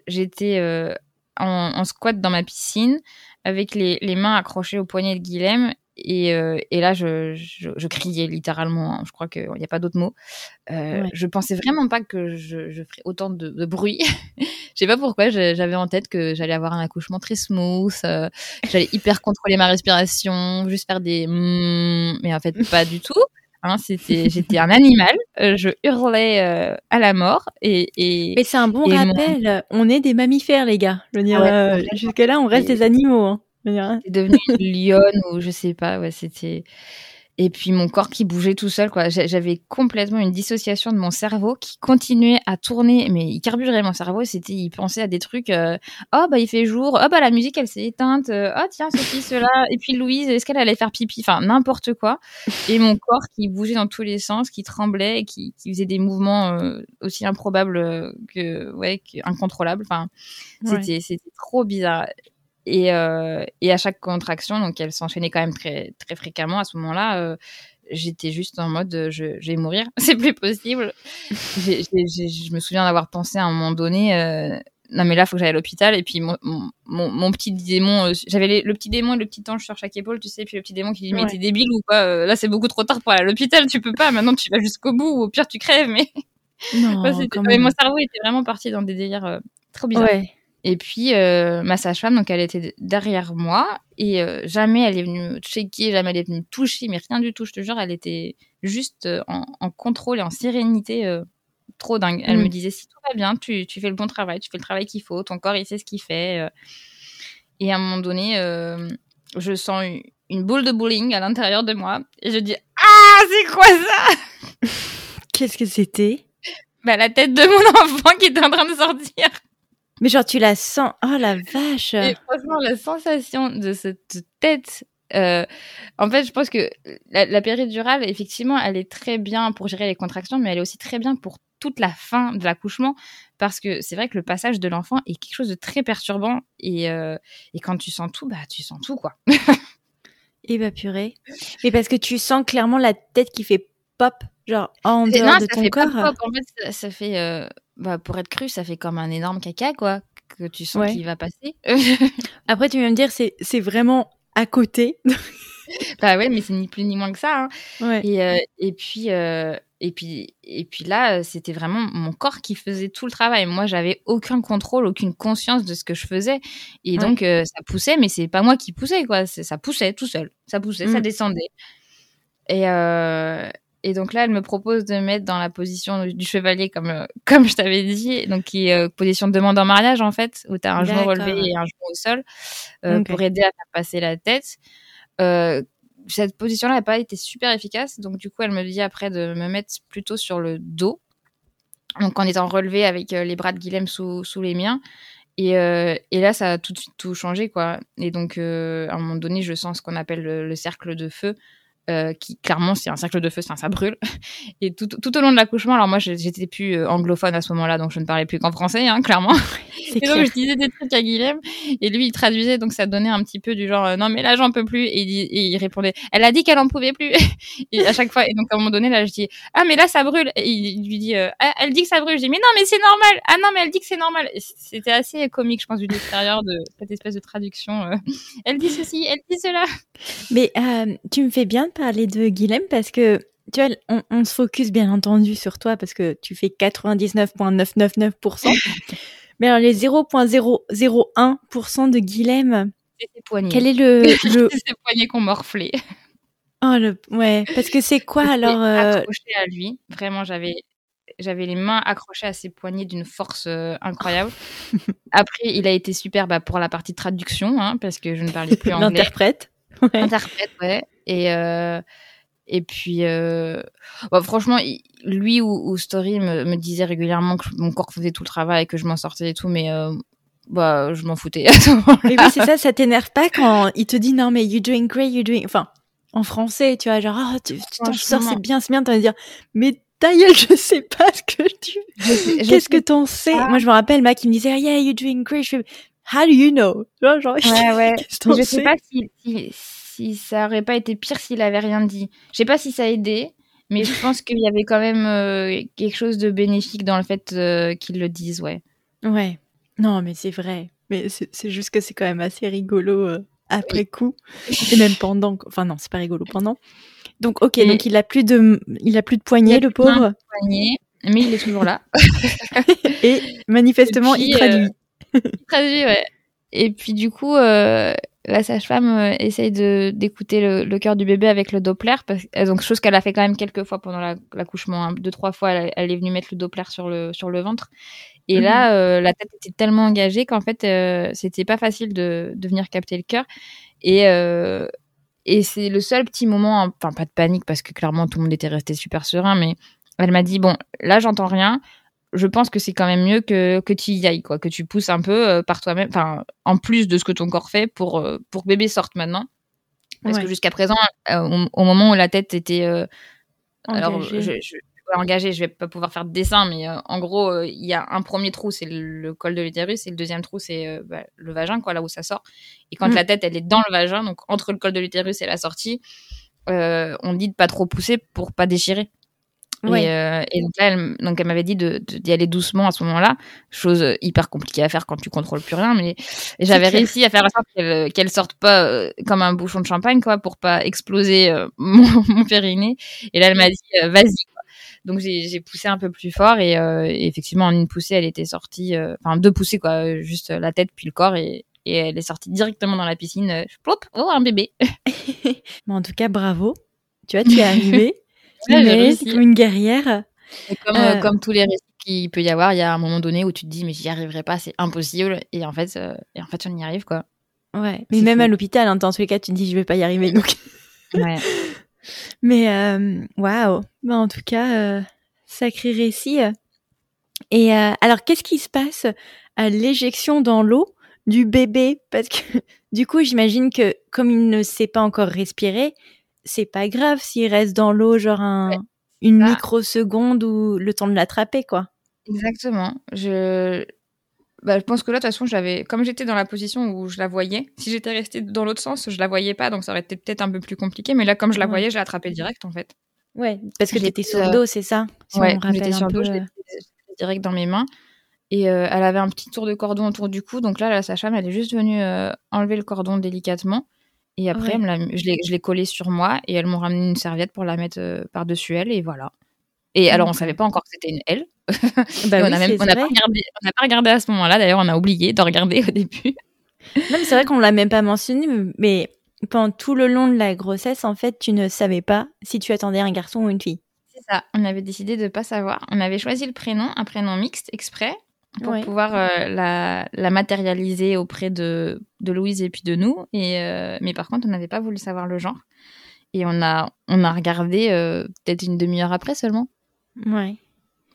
j'étais en, en squat dans ma piscine avec les, les mains accrochées au poignet de Guilhem. Et, euh, et là, je, je, je, criais littéralement. Hein. Je crois qu'il n'y a pas d'autre mot. Euh, ouais. Je pensais vraiment pas que je, je ferais autant de, de bruit. [laughs] je sais pas pourquoi. J'avais en tête que j'allais avoir un accouchement très smooth. Euh, j'allais hyper contrôler ma respiration, juste faire des mm, mais en fait pas du tout. Hein, c'était, j'étais un animal. Euh, je hurlais euh, à la mort. Et, et mais c'est un bon rappel. Mon... On est des mammifères, les gars. Je veux dire, ah ouais, euh, jusque là, on reste et... des animaux. Hein. C'est devenu une lionne ou je sais pas. Ouais, c'était et puis mon corps qui bougeait tout seul quoi. J'avais complètement une dissociation de mon cerveau qui continuait à tourner mais il carburait mon cerveau c'était il pensait à des trucs euh, oh bah il fait jour oh bah la musique elle s'est éteinte oh tiens ceci cela. Et puis Louise est-ce qu'elle allait faire pipi? Enfin n'importe quoi. Et mon corps qui bougeait dans tous les sens qui tremblait et qui, qui faisait des mouvements euh, aussi improbables que ouais incontrôlables enfin c'était ouais. c'était trop bizarre et, euh, et à chaque contraction, donc elle s'enchaînait quand même très, très fréquemment à ce moment-là, euh, j'étais juste en mode je, je vais mourir, [laughs] c'est plus possible. J'ai, j'ai, je me souviens d'avoir pensé à un moment donné, euh, non mais là, faut que j'aille à l'hôpital. Et puis mon, mon, mon petit démon, euh, j'avais le petit démon et le petit ange sur chaque épaule, tu sais, puis le petit démon qui dit mais ouais. t'es débile ou quoi euh, Là, c'est beaucoup trop tard pour aller à l'hôpital, tu peux pas. Maintenant, tu vas jusqu'au bout, ou au pire, tu crèves. Mais, non, [laughs] mais mon cerveau était vraiment parti dans des délires euh, trop bizarres. Ouais. Et puis euh, ma sage-femme, donc elle était derrière moi et euh, jamais elle est venue me checker, jamais elle est venue me toucher, mais rien du tout. Je te jure, elle était juste euh, en, en, contrôle et en sérénité, euh, trop dingue. Elle mmh. me disait si tout va bien, tu, tu, fais le bon travail, tu fais le travail qu'il faut, ton corps il sait ce qu'il fait. Euh. Et à un moment donné, euh, je sens une, une boule de bowling à l'intérieur de moi et je dis ah c'est quoi ça? Qu'est-ce que c'était? Bah la tête de mon [laughs] enfant qui était en train de sortir. Mais genre tu la sens. Oh la vache. Et franchement la sensation de cette tête. Euh, en fait, je pense que la, la, péridurale, effectivement, elle est très bien pour gérer les contractions, mais elle est aussi très bien pour toute la fin de l'accouchement parce que c'est vrai que le passage de l'enfant est quelque chose de très perturbant et, euh, et quand tu sens tout, bah tu sens tout quoi. [laughs] et bah purée. Mais parce que tu sens clairement la tête qui fait pop, genre en dehors de ton corps. Pop. En fait, ça, fait, euh, bah, pour être cru, ça fait comme un énorme caca quoi que tu sens qu'il va passer. [laughs] Après, tu viens me dire c'est c'est vraiment à côté. [laughs] bah ouais, mais c'est ni plus ni moins que ça. Hein. Ouais. Et, euh, et puis et puis, et puis là, euh, c'était vraiment mon corps qui faisait tout le travail. Moi, j'avais aucun contrôle, aucune conscience de ce que je faisais. Et donc, euh, ça poussait, mais c'est pas moi qui poussais, quoi. Ça poussait tout seul. Ça poussait, ça mmh. descendait. Et, euh, et donc là, elle me propose de mettre dans la position du chevalier, comme, [laughs] comme je t'avais dit, donc qui est position de demande en mariage, en fait, où tu as un genou relevé et un genou au sol, pour aider à faire passer la tête cette position-là n'a pas été super efficace. Donc, du coup, elle me dit après de me mettre plutôt sur le dos. Donc, en étant relevé avec euh, les bras de Guilhem sous, sous les miens. Et, euh, et, là, ça a tout de suite tout changé, quoi. Et donc, euh, à un moment donné, je sens ce qu'on appelle le, cercle de feu. Euh, qui clairement c'est un cercle de feu, ça brûle. [laughs] Et tout, tout au long de l'accouchement, alors moi j'étais plus euh, anglophone à ce moment-là, donc je ne parlais plus qu'en français, hein, clairement. [laughs] et donc je disais des trucs à Guilhem, et lui il traduisait, donc ça donnait un petit peu du genre euh, non mais là j'en peux plus, et il, répondait elle a dit qu'elle en pouvait plus, [laughs] et à chaque fois, et donc à un moment donné là je dis ah mais là ça brûle, et il, lui dit ah, elle dit que ça brûle, je dis mais non mais c'est normal, ah non mais elle dit que c'est normal. C'était assez comique je pense du l'extérieur de cette espèce de traduction. elle dit ceci, elle dit cela. Mais tu me fais bien parler de Guilhem parce que tu vois, on, se focus bien entendu sur toi parce que tu fais 99,999%. [laughs] Mais alors les 0,001% de Guilhem, quel est le... [laughs] le... c'est ces poignets qu'on morflé. Oh le ouais, parce que c'est quoi alors euh... accroché à lui, vraiment j'avais j'avais les mains accrochées à ses poignets d'une force euh, incroyable. [laughs] Après, il a été super bah, pour la partie traduction, hein, parce que je ne parlais plus anglais. L'interprète. Ouais. Interprète, ouais. Et, euh, et puis, euh, bah, franchement, lui ou, Story me, me, disait régulièrement que mon corps faisait tout le travail et que je m'en sortais et tout, mais euh, bah, je m'en foutais. [laughs] mais oui, c'est ça, ça t'énerve pas quand il te dit non, mais you're doing great, you're doing. Enfin, en français, tu vois, genre, oh, tu t'en sors, c'est bien, c'est bien, t'as dire, mais ta gueule, je sais pas ce que tu. Qu'est-ce que t'en sais? Moi, je me rappelle, Mac, il me disait, yeah, you're doing great. Je fais, how do you know? Genre, ouais, ouais. [laughs] je sais? pas si, si si ça aurait pas été pire s'il avait rien dit. Je sais pas si ça a aidé, mais je pense qu'il y avait quand même euh, quelque chose de bénéfique dans le fait euh, qu'ils le disent, ouais. Ouais. Non, mais c'est vrai. Mais c'est juste que c'est quand même assez rigolo euh, après coup et même pendant. Enfin non, c'est pas rigolo pendant. Donc ok, donc il a plus de, il a plus de poignet, le pauvre. Poignet, mais il est toujours là. [laughs] et manifestement, il traduit. il traduit, ouais. Et puis du coup, la sage-femme euh, essaye de d'écouter le, le cœur du bébé avec le Doppler, parce, euh, donc chose qu'elle a fait quand même quelques fois pendant l'accouchement, hein. deux trois fois, elle, est venue mettre le Doppler sur le sur le ventre. Et là, mhm. euh, la tête était tellement engagée qu'en fait, c'était pas facile de, de venir capter le cœur. Et et c'est le seul petit moment, enfin pas de panique parce que clairement tout le monde était resté super serein, mais elle m'a dit bon, là j'entends rien, je pense que c'est quand même mieux que, que tu y ailles, quoi, que tu pousses un peu euh, par toi-même, enfin, en plus de ce que ton corps fait pour, euh, pour que bébé sorte maintenant. Parce que jusqu'à présent, euh, au, moment où la tête était. engagée. Alors, je, je, engagée, je vais pas pouvoir faire de dessin, mais en gros, il y a un premier trou, c'est le, col de l'utérus, et le deuxième trou, c'est bah, le vagin, quoi, là où ça sort. Et quand mm. la tête, elle est dans le vagin, donc entre le col de l'utérus et la sortie, on dit de pas trop pousser pour pas déchirer. Et, euh, et, donc là, elle, donc elle m'avait dit d'y de, aller doucement à ce moment-là, chose hyper compliquée à faire quand tu contrôles plus rien. Mais j'avais réussi à faire en sorte qu'elle qu'elle sorte pas euh, comme un bouchon de champagne, quoi, pour pas exploser euh, [laughs] mon, mon, périnée. Et là, elle m'a dit vas-y. Donc j'ai poussé un peu plus fort et, et, effectivement en une poussée, elle était sortie, enfin deux poussées quoi, juste la tête puis le corps et, et elle est sortie directement dans la piscine. Plop, oh un bébé. [laughs] Mais en tout cas, bravo. Tu vois, tu es [laughs] arrivée. C'est comme une guerrière. comme, euh, comme tous les récits qu'il peut y avoir, il y a un moment donné où tu te dis mais j'y arriverai pas, c'est impossible. Et en fait, euh, et en fait, on y arrive quoi. Ouais, mais même à l'hôpital, hein, dans tous les cas, tu te dis je vais pas y arriver donc. [laughs] ouais. [laughs] Mais euh, waouh, bah, en tout cas, sacré récit. Et alors, qu'est-ce qui se passe à l'éjection dans l'eau du bébé? Parce que [laughs] du coup, j'imagine que comme il ne sait pas encore respirer, c'est pas grave s'il reste dans l'eau genre un, une bah microseconde ou le temps de l'attraper, quoi. Exactement. Je, bah, je pense que là, de toute façon, j'avais, comme j'étais dans la position où je la voyais, si j'étais restée dans l'autre sens, je la voyais pas, donc ça aurait été peut-être un peu plus compliqué. Mais là, comme je la voyais, je l'ai attrapée direct, en fait. Ouais, parce que j'étais sur le dos, c'est ça si Ouais, j'étais sur le dos, je direct dans mes mains. Et euh, elle avait un petit tour de cordon autour du cou. Donc là, la sage-femme, elle est juste venue euh, enlever le cordon délicatement. Et après, je l'ai collé sur moi et elles m'ont ramené une serviette pour la mettre euh, par-dessus elle. Et voilà. Et alors, on savait pas encore que c'était une L. [laughs] Bah on n'a pas, pas, regardé à ce moment-là. D'ailleurs, on a oublié de regarder au début. [laughs] Non, c'est vrai qu'on l'a même pas mentionné, mais pendant tout le long de la grossesse, en fait, tu ne savais pas si tu attendais un garçon ou une fille. C'est ça. On avait décidé de pas savoir. On avait choisi le prénom, un prénom mixte exprès pour pouvoir euh, la, la, matérialiser auprès de, de Louise et puis de nous. Et, euh, mais par contre, on n'avait pas voulu savoir le genre. Et on a, on a regardé euh, peut-être une demi-heure après seulement. Ouais.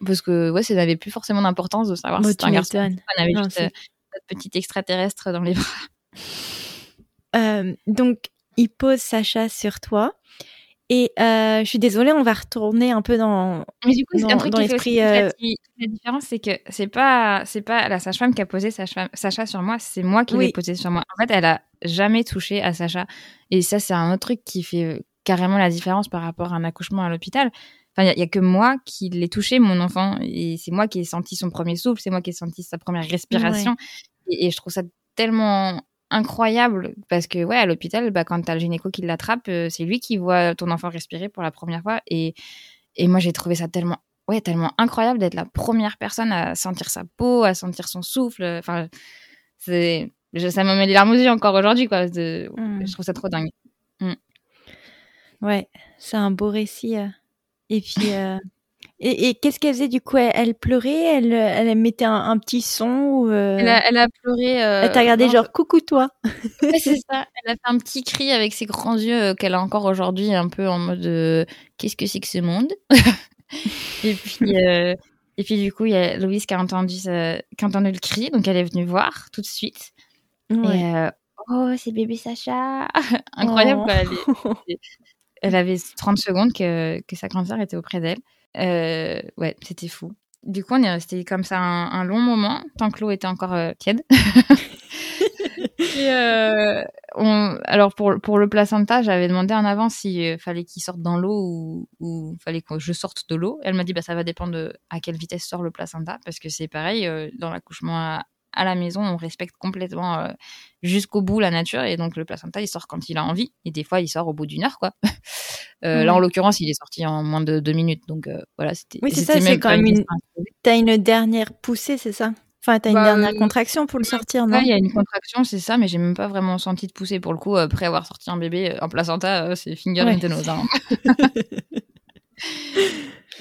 Parce que ouais, ça n'avait plus forcément d'importance de savoir si c'était un garçon. On avait juste notre petit extraterrestre dans les bras. donc, il pose Sacha sur toi. Et euh, je suis désolée, on va retourner un peu dans. Mais du coup, c'est un truc qui fait euh, la différence, c'est que c'est pas c'est pas la sage-femme qui a posé Sacha sur moi, c'est moi qui l'ai posé sur moi. En fait, elle a jamais touché à Sacha, et ça, c'est un autre truc qui fait euh, carrément la différence par rapport à un accouchement à l'hôpital. Enfin, il y, a que moi qui l'ai touché, mon enfant, et c'est moi qui ai senti son premier souffle, c'est moi qui ai senti sa première respiration, et, je trouve ça tellement incroyable parce que ouais à l'hôpital bah quand t'as le gynéco qui l'attrape euh, c'est lui qui voit ton enfant respirer pour la première fois et et moi j'ai trouvé ça tellement ouais tellement incroyable d'être la première personne à sentir sa peau à sentir son souffle enfin c'est ça me met les larmes aux yeux encore aujourd'hui quoi mmh. je trouve ça trop dingue mmh. ouais c'est un beau récit euh. et puis euh, et, qu'est-ce qu'elle faisait du coup? Elle, pleurait elle, elle mettait un, petit son ou euh, elle, a, elle, a, pleuré. Euh... Elle t'a regardé genre coucou toi. ouais, c'est ça. Elle a fait un petit cri avec ses grands yeux euh, qu'elle a encore aujourd'hui, un peu en mode euh, qu'est-ce que c'est que ce monde? [laughs] Et puis et puis du coup il y a Louise qui a entendu qui a entendu le cri, donc elle est venue voir tout de suite. Et oh c'est bébé Sacha, [laughs] incroyable. Oh. Elle, elle, avait 30 secondes que, que sa grande sœur était auprès d'elle. Euh, ouais, c'était fou. Du coup, on est resté comme ça un, long moment, tant que l'eau était encore euh, tiède. [laughs] Et euh, on... Alors, pour, pour le placenta, j'avais demandé en avance s'il fallait qu'il sorte dans l'eau ou, ou fallait que je sorte de l'eau. Elle m'a dit bah, ça va dépendre de à quelle vitesse sort le placenta, parce que c'est pareil, dans l'accouchement à la maison, on respecte complètement euh, jusqu'au bout la nature et donc le placenta il sort quand il a envie et des fois il sort au bout d'une heure quoi. [laughs] Euh, là en l'occurrence il est sorti en moins de deux minutes donc euh, voilà c'était. Oui c'est ça c'est quand même une. T'as une dernière poussée c'est ça? Enfin t'as une bah, dernière contraction pour le sortir non? Il y a une contraction c'est ça mais j'ai même pas vraiment senti de poussée pour le coup après avoir sorti un bébé en placenta c'est finger ouais. in hein.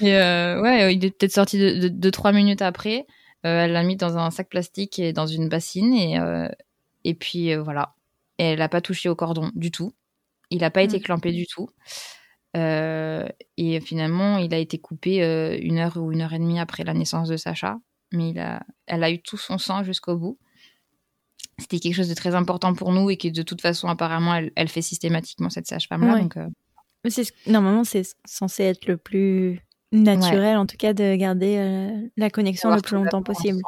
[laughs] et ouais il est peut-être sorti de, de, trois minutes après. Euh, elle l'a mis dans un sac plastique et dans une bassine et, euh, et puis euh, voilà. Et elle n'a pas touché au cordon du tout. Il n'a pas été mm. clampé du tout. et finalement, il a été coupé une heure ou une heure et demie après la naissance de Sacha. Mais il a, elle a eu tout son sang jusqu'au bout. C'était quelque chose de très important pour nous et que de toute façon, apparemment, elle, fait systématiquement cette sage-femme-là. Donc, Normalement, c'est censé être le plus naturel, en tout cas, de garder euh, la connexion le plus longtemps possible.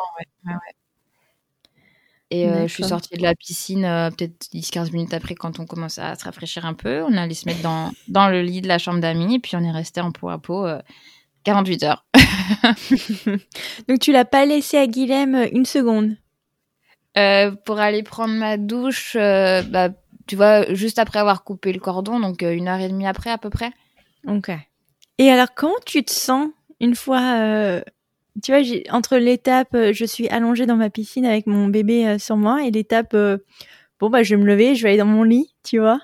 et euh, je suis sortie de la piscine euh, peut-être 10-15 minutes après quand on commence à se rafraîchir un peu. On allait se mettre dans, dans le lit de la chambre d'amis et puis on est resté en peau à peau 48 heures. [laughs] Donc tu l'as pas laissé à Guilhem une seconde? Pour aller prendre ma douche, bah, tu vois, juste après avoir coupé le cordon, donc une heure et demie après à peu près. Ok. Et alors, comment tu te sens une fois, euh, tu vois, entre l'étape, euh, je suis allongée dans ma piscine avec mon bébé euh, sur moi, et l'étape, bon, bah, je vais me lever, je vais aller dans mon lit, tu vois?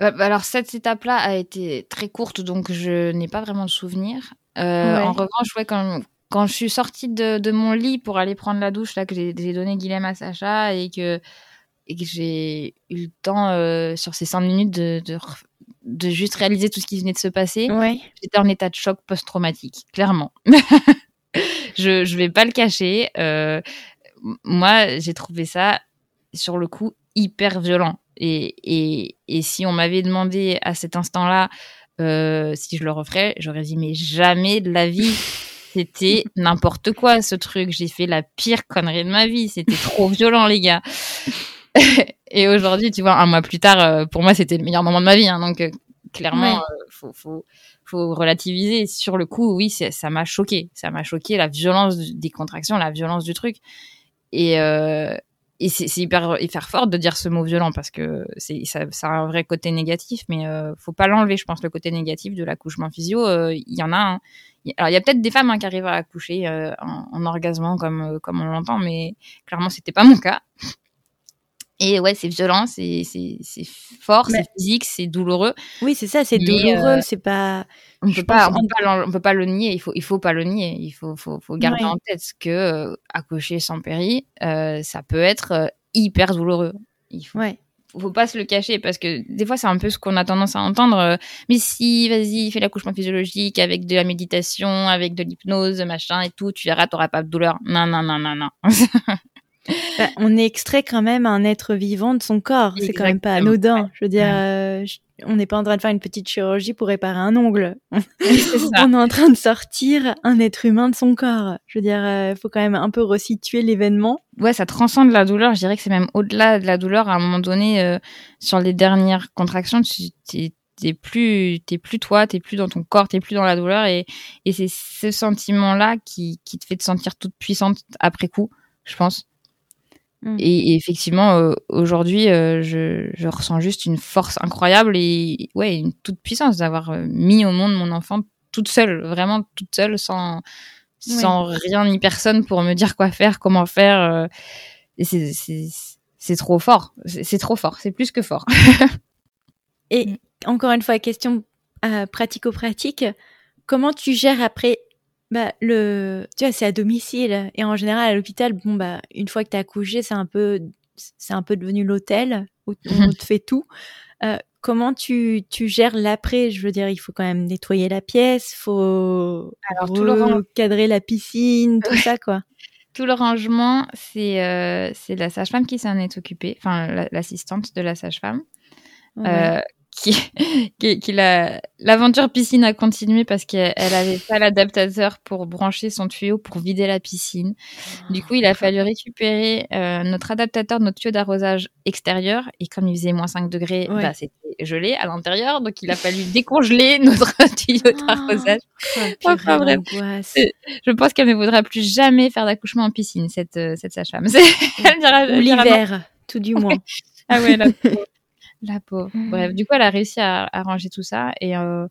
Bah, Alors, cette étape-là a été très courte, donc je n'ai pas vraiment de souvenir. En revanche, ouais, quand, quand je suis sortie de, de, mon lit pour aller prendre la douche, là, que j'ai donné Guilhem à Sacha, et que, et que j'ai eu le temps, sur ces cinq minutes, de, de de juste réaliser tout ce qui venait de se passer, ouais. j'étais en état de choc post-traumatique, clairement. [laughs] je je vais pas le cacher. Euh, moi, j'ai trouvé ça sur le coup hyper violent. Et, et, et si on m'avait demandé à cet instant-là euh, si je le referais, j'aurais dit mais jamais de la vie. [laughs] C'était n'importe quoi ce truc. J'ai fait la pire connerie de ma vie. C'était trop violent les gars. [laughs] et aujourd'hui, tu vois, un mois plus tard, euh, pour moi, c'était le meilleur moment de ma vie. Hein, donc, euh, clairement, Ouais. euh, faut, faut, faut relativiser. Sur le coup, oui, ça m'a choqué. Ça m'a choqué la violence des contractions, la violence du truc. Et, euh, et c'est hyper, hyper fort de dire ce mot violent parce que c'est ça, ça a un vrai côté négatif, mais euh, faut pas l'enlever. Je pense le côté négatif de l'accouchement physio, euh, il y en a. un. Il- Alors il y a peut-être des femmes hein, qui arrivent à accoucher euh, en, en orgasmant comme comme on l'entend, mais clairement c'était pas mon cas. Et ouais, c'est violent, c'est c'est c'est fort, Mais- c'est physique, c'est douloureux. Oui, c'est ça, c'est Mais, douloureux, euh, c'est pas. On peut pas, on peut pas, on peut pas le nier. Il faut, il faut pas le nier. Il faut, faut, faut garder Ouais. en tête que euh, accoucher sans péri, euh, ça peut être euh, hyper douloureux. Il faut, Ouais. faut pas se le cacher parce que des fois c'est un peu ce qu'on a tendance à entendre. euh, mais si, vas-y, fais l'accouchement physiologique avec de la méditation, avec de l'hypnose, machin et tout, tu verras, t'auras pas de douleur. Non, non, non, non, non. [laughs] Bah, on est extrait quand même un être vivant de son corps. C'est quand même pas anodin. Je veux dire, euh, on n'est pas en train de faire une petite chirurgie pour réparer un ongle. [laughs] ça. [laughs] On est en train de sortir un être humain de son corps. Je veux dire, il faut quand même un peu resituer l'événement. ouais, ça transcende la douleur. Je dirais que c'est même au-delà de la douleur. À un moment donné, euh, sur les dernières contractions, tu t'es plus, t'es plus toi, t'es plus dans ton corps, t'es plus dans la douleur, et, et c'est ce sentiment-là qui, qui te fait te sentir toute puissante après coup, je pense. Mm. Et, et effectivement, euh, aujourd'hui, euh, je, je ressens juste une force incroyable et ouais, une toute puissance d'avoir euh, mis au monde mon enfant toute seule, vraiment toute seule, sans, sans rien ni personne pour me dire quoi faire, comment faire. euh, et c'est, c'est, c'est trop fort. C'est, c'est trop fort. C'est plus que fort. [laughs] Et Mm. encore une fois, question euh, pratico-pratique. Comment tu gères après bah, le, tu vois, c'est à domicile et en général à l'hôpital. Bon bah, une fois que t'as accouché, c'est un peu, c'est un peu devenu l'hôtel où on te [laughs] fait tout. Euh, comment tu, tu gères l'après? Je veux dire, il faut quand même nettoyer la pièce, faut Alors, tout le rang- cadrer la piscine, tout ça quoi. Tout le rangement, c'est, euh, c'est la sage-femme qui s'en est occupée, enfin la- l'assistante de la sage-femme. Ouais. Euh, qui, qui, qui l'a, l'aventure piscine a continué parce qu'elle elle avait pas l'adaptateur pour brancher son tuyau pour vider la piscine. Du coup, il a fallu récupérer euh, notre adaptateur, notre tuyau d'arrosage extérieur. Et comme il faisait moins 5 degrés, Ouais. bah, c'était gelé à l'intérieur. Donc, il a fallu [laughs] décongeler notre [laughs] tuyau d'arrosage. Oh, Enfin, purée, bref. l'angoisse. C'est- Je pense qu'elle ne voudra plus jamais faire d'accouchement en piscine, cette, euh, cette [laughs] dira non. l'hiver, tout du moins. Ah ouais, pauvre. La pauvre. Mm. Bref, du coup, elle a réussi à, à ranger tout ça. Et euh,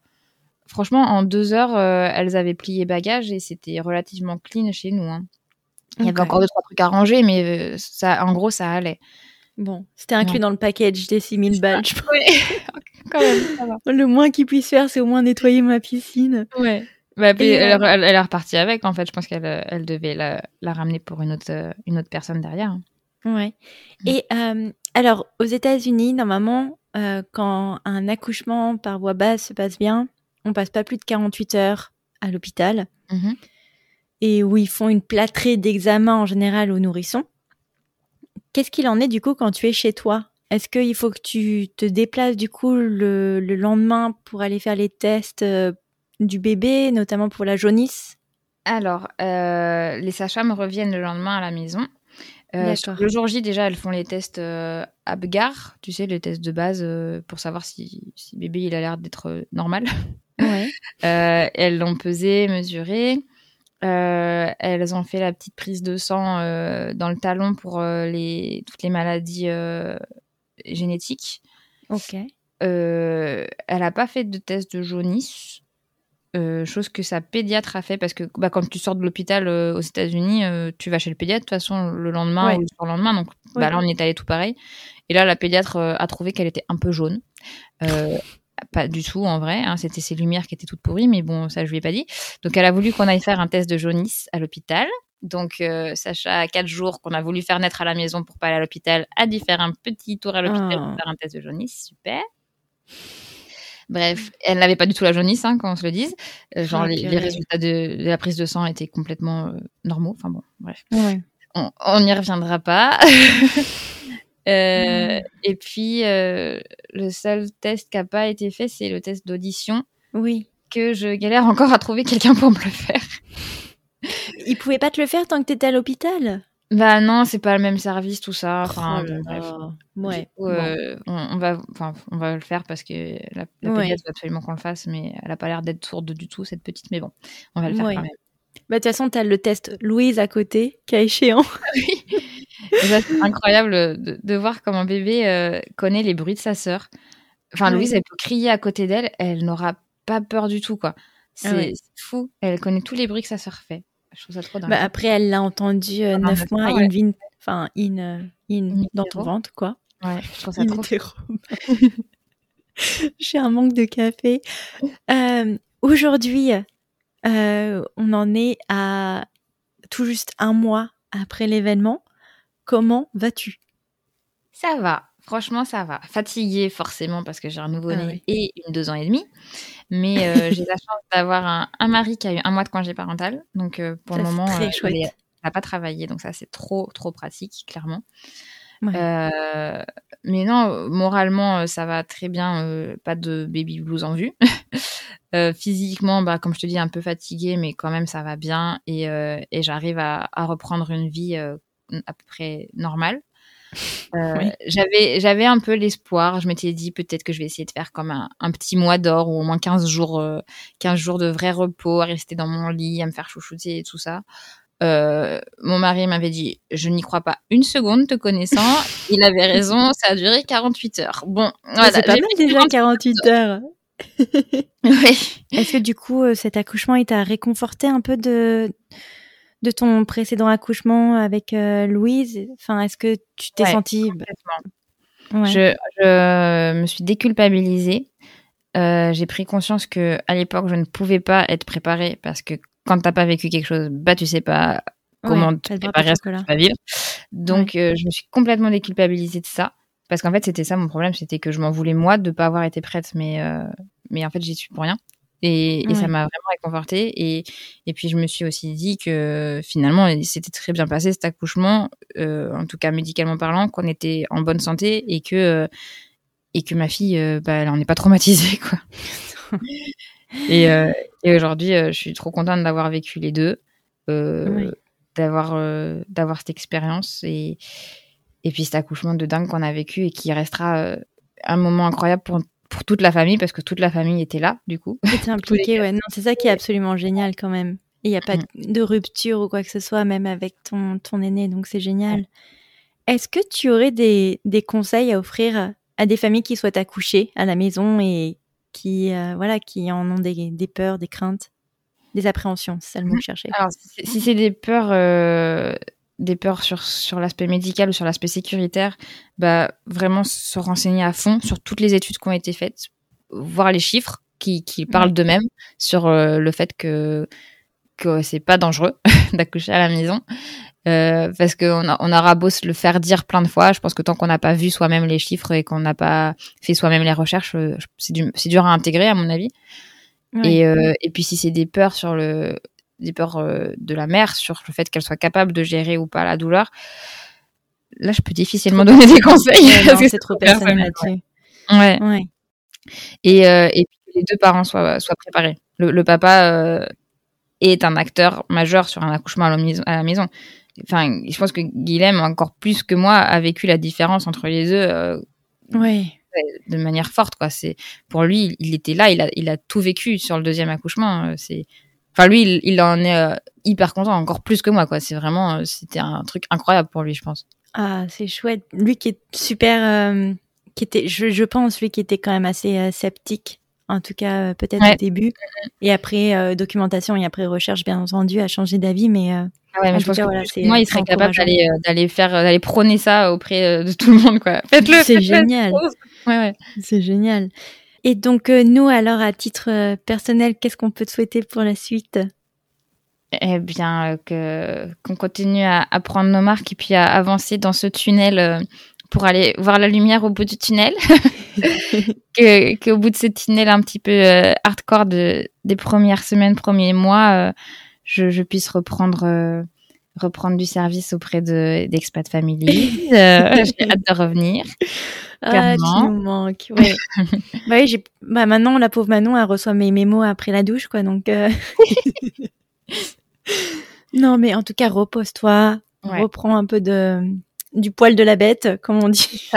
franchement, en deux heures, euh, elles avaient plié bagages et c'était relativement clean chez nous. hein. Il y avait encore deux, trois trucs à ranger, mais euh, ça, en gros, ça allait. Bon, c'était inclus Ouais. dans le package des 6000 balles. je pense. [laughs] Quand même, ça va. Le moins qu'ils puissent faire, c'est au moins nettoyer ma piscine. Ouais. Bah, puis elle, elle- elle est repartie avec, en fait. Je pense qu'elle elle devait la, la ramener pour une autre, une autre personne derrière. hein. Ouais. Mm. Et euh, alors, aux États-Unis, normalement, euh, quand un accouchement par voie basse se passe bien, on passe pas plus de 48 heures à l'hôpital Mhm. et où ils font une plâtrée d'examen en général aux nourrissons. Qu'est-ce qu'il en est du coup quand tu es chez toi? Est-ce qu'il faut que tu te déplaces du coup le, le lendemain pour aller faire les tests euh, du bébé, notamment pour la jaunisse? Alors, euh, les sages-femmes reviennent le lendemain à la maison. Euh, le jour J, déjà, elles font les tests euh, Apgar, tu sais, les tests de base euh, pour savoir si, si bébé il a l'air d'être euh, normal. Ouais. [laughs] Euh, elles l'ont pesé, mesuré. Elles ont fait la petite prise de sang dans le talon pour les, toutes les maladies génétiques. Ok. Elle n'a pas fait de test de jaunisse, euh, chose que sa pédiatre a fait parce que bah, quand tu sors de l'hôpital euh, aux États-Unis, euh, tu vas chez le pédiatre de toute façon le lendemain Ouais. ou le surlendemain. Donc Ouais. bah, là, on est allé tout pareil. Et là, la pédiatre a trouvé qu'elle était un peu jaune. Pas du tout en vrai, hein, c'était ses lumières qui étaient toutes pourries, mais bon, ça je lui ai pas dit. Donc elle a voulu qu'on aille faire un test de jaunisse à l'hôpital. Donc Sacha, à quatre jours qu'on a voulu faire naître à la maison pour pas aller à l'hôpital, a dû faire un petit tour à l'hôpital Oh. pour faire un test de jaunisse, super. Bref, elle n'avait pas du tout la jaunisse, hein, quand on se le dise. Euh, genre, les, résultats de, la prise de sang étaient complètement euh, normaux. Enfin bon, bref. On n'y reviendra pas. [laughs] Euh, et puis, le seul test qui n'a pas été fait, c'est le test d'audition. Oui. Que je galère encore à trouver quelqu'un pour me le faire. Il pouvait pas te le faire tant que tu étais à l'hôpital? Bah non, c'est pas le même service, tout ça. Enfin, oh bref. Ouais. Euh, on, va, enfin, on va le faire parce que la, la veut absolument qu'on le fasse, mais elle a pas l'air d'être sourde du tout, cette petite. Mais bon, on va le faire quand même. Bah, de toute façon, tu as le test Louise à côté, a échéant. [laughs] oui. C'est incroyable de, de, voir comment bébé euh, connaît les bruits de sa sœur. Enfin, Louise, elle peut crier à côté d'elle, elle n'aura pas peur du tout, quoi. Ah c'est fou. Elle connaît tous les bruits que sa sœur fait. Je trouve ça trop dingue. Bah après, elle l'a entendu euh, neuf mois in, enfin, in, euh, in, dans ton ventre, quoi. Ouais, je trouve ça trop. [laughs] [laughs] J'ai un manque de café. Euh, Aujourd'hui, euh, on en est à tout juste un mois après l'événement. Comment vas-tu? Ça va. Franchement, ça va. Fatiguée, forcément, parce que j'ai un nouveau-né ah et une deux ans et demi. Mais euh, [laughs] j'ai la chance d'avoir un, mari qui a eu un mois de congé parental. Donc, euh, pour le moment, très euh, il n'a pas travaillé. Donc, ça, c'est trop, trop pratique, clairement. mais non, moralement, ça va très bien. pas de baby blues en vue. [laughs] physiquement, bah, comme je te dis, un peu fatiguée, mais quand même, ça va bien. Et, et j'arrive à, à, reprendre une vie à peu près normale. Euh, j'avais, j'avais un peu l'espoir. Je m'étais dit peut-être que je vais essayer de faire comme un, petit mois d'or ou au moins 15 jours, 15 euh, jours de vrai repos, à rester dans mon lit, à me faire chouchouter et tout ça. Euh, mon mari m'avait dit je n'y crois pas une seconde te connaissant. [laughs] Il avait raison, ça a duré 48 heures. Bon, voilà, c'est pas mal déjà 48 heures. [laughs] oui. Est-ce que du coup cet accouchement il t'a réconforté un peu de de ton précédent accouchement avec euh, Louise? Enfin, est-ce que tu t'es sentie bah, je, je, me suis déculpabilisée. Euh, j'ai pris conscience que à l'époque, je ne pouvais pas être préparée parce que quand t'as pas vécu quelque chose, bah tu sais pas comment te préparer à ce que tu vas vivre. Donc, euh, je me suis complètement déculpabilisée de ça. Parce qu'en fait, c'était ça mon problème, c'était que je m'en voulais moi de pas avoir été prête, mais, mais en fait, j'y suis pour rien. Et, ça m'a vraiment réconfortée. Et, et puis, je me suis aussi dit que finalement, c'était très bien passé cet accouchement, euh, en tout cas médicalement parlant, qu'on était en bonne santé et que, euh, et que ma fille, euh, bah, elle en est pas traumatisée. [laughs] Quoi. [laughs] et, et aujourd'hui, je suis trop contente d'avoir vécu les deux, d'avoir, d'avoir cette expérience et, et puis cet accouchement de dingue qu'on a vécu et qui restera un moment incroyable pour pour toute la famille parce que toute la famille était là du coup. Était [laughs] impliquée, ouais. Non, c'est ça qui est absolument génial quand même. il n'y a pas mm. de rupture ou quoi que ce soit, même avec ton, ton aîné, donc c'est génial. Est-ce que tu aurais des, des, conseils à offrir à des familles qui souhaitent accoucher à la maison et qui, euh, voilà, qui en ont des, des, peurs, des craintes, des appréhensions, c'est ça le mot que je cherchais. Alors, si c'est des peurs, euh, des peurs sur, sur l'aspect médical ou sur l'aspect sécuritaire, bah, vraiment se renseigner à fond sur toutes les études qui ont été faites, voir les chiffres qui, qui parlent d'eux-mêmes sur euh, le fait que, que c'est pas dangereux [laughs] d'accoucher à la maison. Euh, parce qu'on on aura beau se le faire dire plein de fois, je pense que tant qu'on n'a pas vu soi-même les chiffres et qu'on n'a pas fait soi-même les recherches, euh, c'est, dur à intégrer à mon avis. Et, euh, et puis si c'est des peurs sur le, des peurs euh, de la mère sur le fait qu'elle soit capable de gérer ou pas la douleur. Là, je peux difficilement donner des conseils. c'est trop personnel. Ouais. ouais. Et, euh, et puis les deux parents soient, soient préparés. Le, papa euh, est un acteur majeur sur un accouchement à la maison. Enfin, je pense que Guilhem, encore plus que moi, a vécu la différence entre les deux. ouais de manière forte quoi c'est pour lui il était là il a il a tout vécu sur le deuxième accouchement c'est Enfin, lui, il, en est euh, hyper content, encore plus que moi, quoi. C'est vraiment, euh, c'était un truc incroyable pour lui, je pense. Ah, c'est chouette. Lui qui est super, euh, qui était, je, pense, lui qui était quand même assez sceptique, en tout cas peut-être au début, et après documentation et après recherche, bien entendu, a changé d'avis, mais. Ah ouais, mais je pense que moi, il serait capable d'aller, d'aller faire, d'aller prôner ça auprès de tout le monde, quoi. Faites-le. C'est génial. Ouais, ouais. C'est génial. Et donc, euh, nous, alors, à titre euh, personnel, qu'est-ce qu'on peut te souhaiter pour la suite? Eh bien, euh, que qu'on continue à, prendre nos marques et puis à avancer dans ce tunnel pour aller voir la lumière au bout du tunnel. [laughs] que qu'au bout de cette tunnel un petit peu euh, hardcore de, des premières semaines, premiers mois, je, je, puisse reprendre reprendre du service auprès de d'expat family. [laughs] J'ai hâte de revenir. Ah, tu nous manques. Ouais. [laughs] bah oui, j'ai. Bah maintenant, la pauvre Manon, elle reçoit mes mémos après la douche, quoi. Donc. [laughs] non, mais en tout cas, repose-toi. Reprends un peu de du poil de la bête, comme on dit.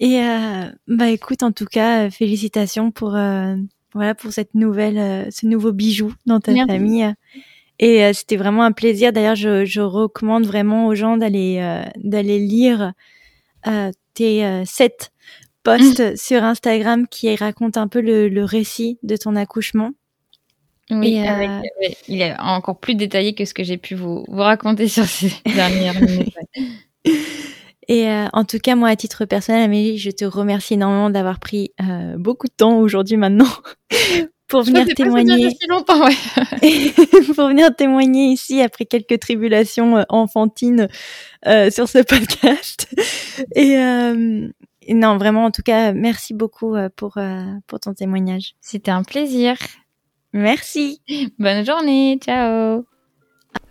Et euh, bah écoute, en tout cas, félicitations pour euh, voilà pour cette nouvelle, euh, ce nouveau bijou dans ta famille. Et euh, c'était vraiment un plaisir. D'ailleurs, je, je, recommande vraiment aux gens d'aller euh, d'aller lire tes sept posts mmh. sur Instagram qui racontent un peu le, le récit de ton accouchement. Oui, euh, il est encore plus détaillé que ce que j'ai pu vous, vous raconter sur ces [laughs] dernières minutes. [laughs] Et euh, en tout cas, moi, à titre personnel, Amélie, je te remercie énormément d'avoir pris euh, beaucoup de temps aujourd'hui maintenant pour venir témoigner. Si longtemps, ouais. [laughs] pour venir témoigner ici après quelques tribulations enfantines sur ce [laughs] podcast. Et, et, non, vraiment, en tout cas, merci beaucoup pour pour ton témoignage. C'était un plaisir. Merci. Bonne journée. Ciao.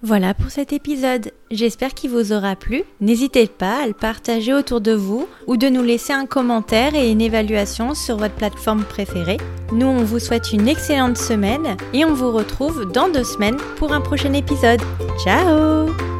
Voilà pour cet épisode. J'espère qu'il vous aura plu. N'hésitez pas à le partager autour de vous ou de nous laisser un commentaire et une évaluation sur votre plateforme préférée. Nous, on vous souhaite une excellente semaine et on vous retrouve dans deux semaines pour un prochain épisode. Ciao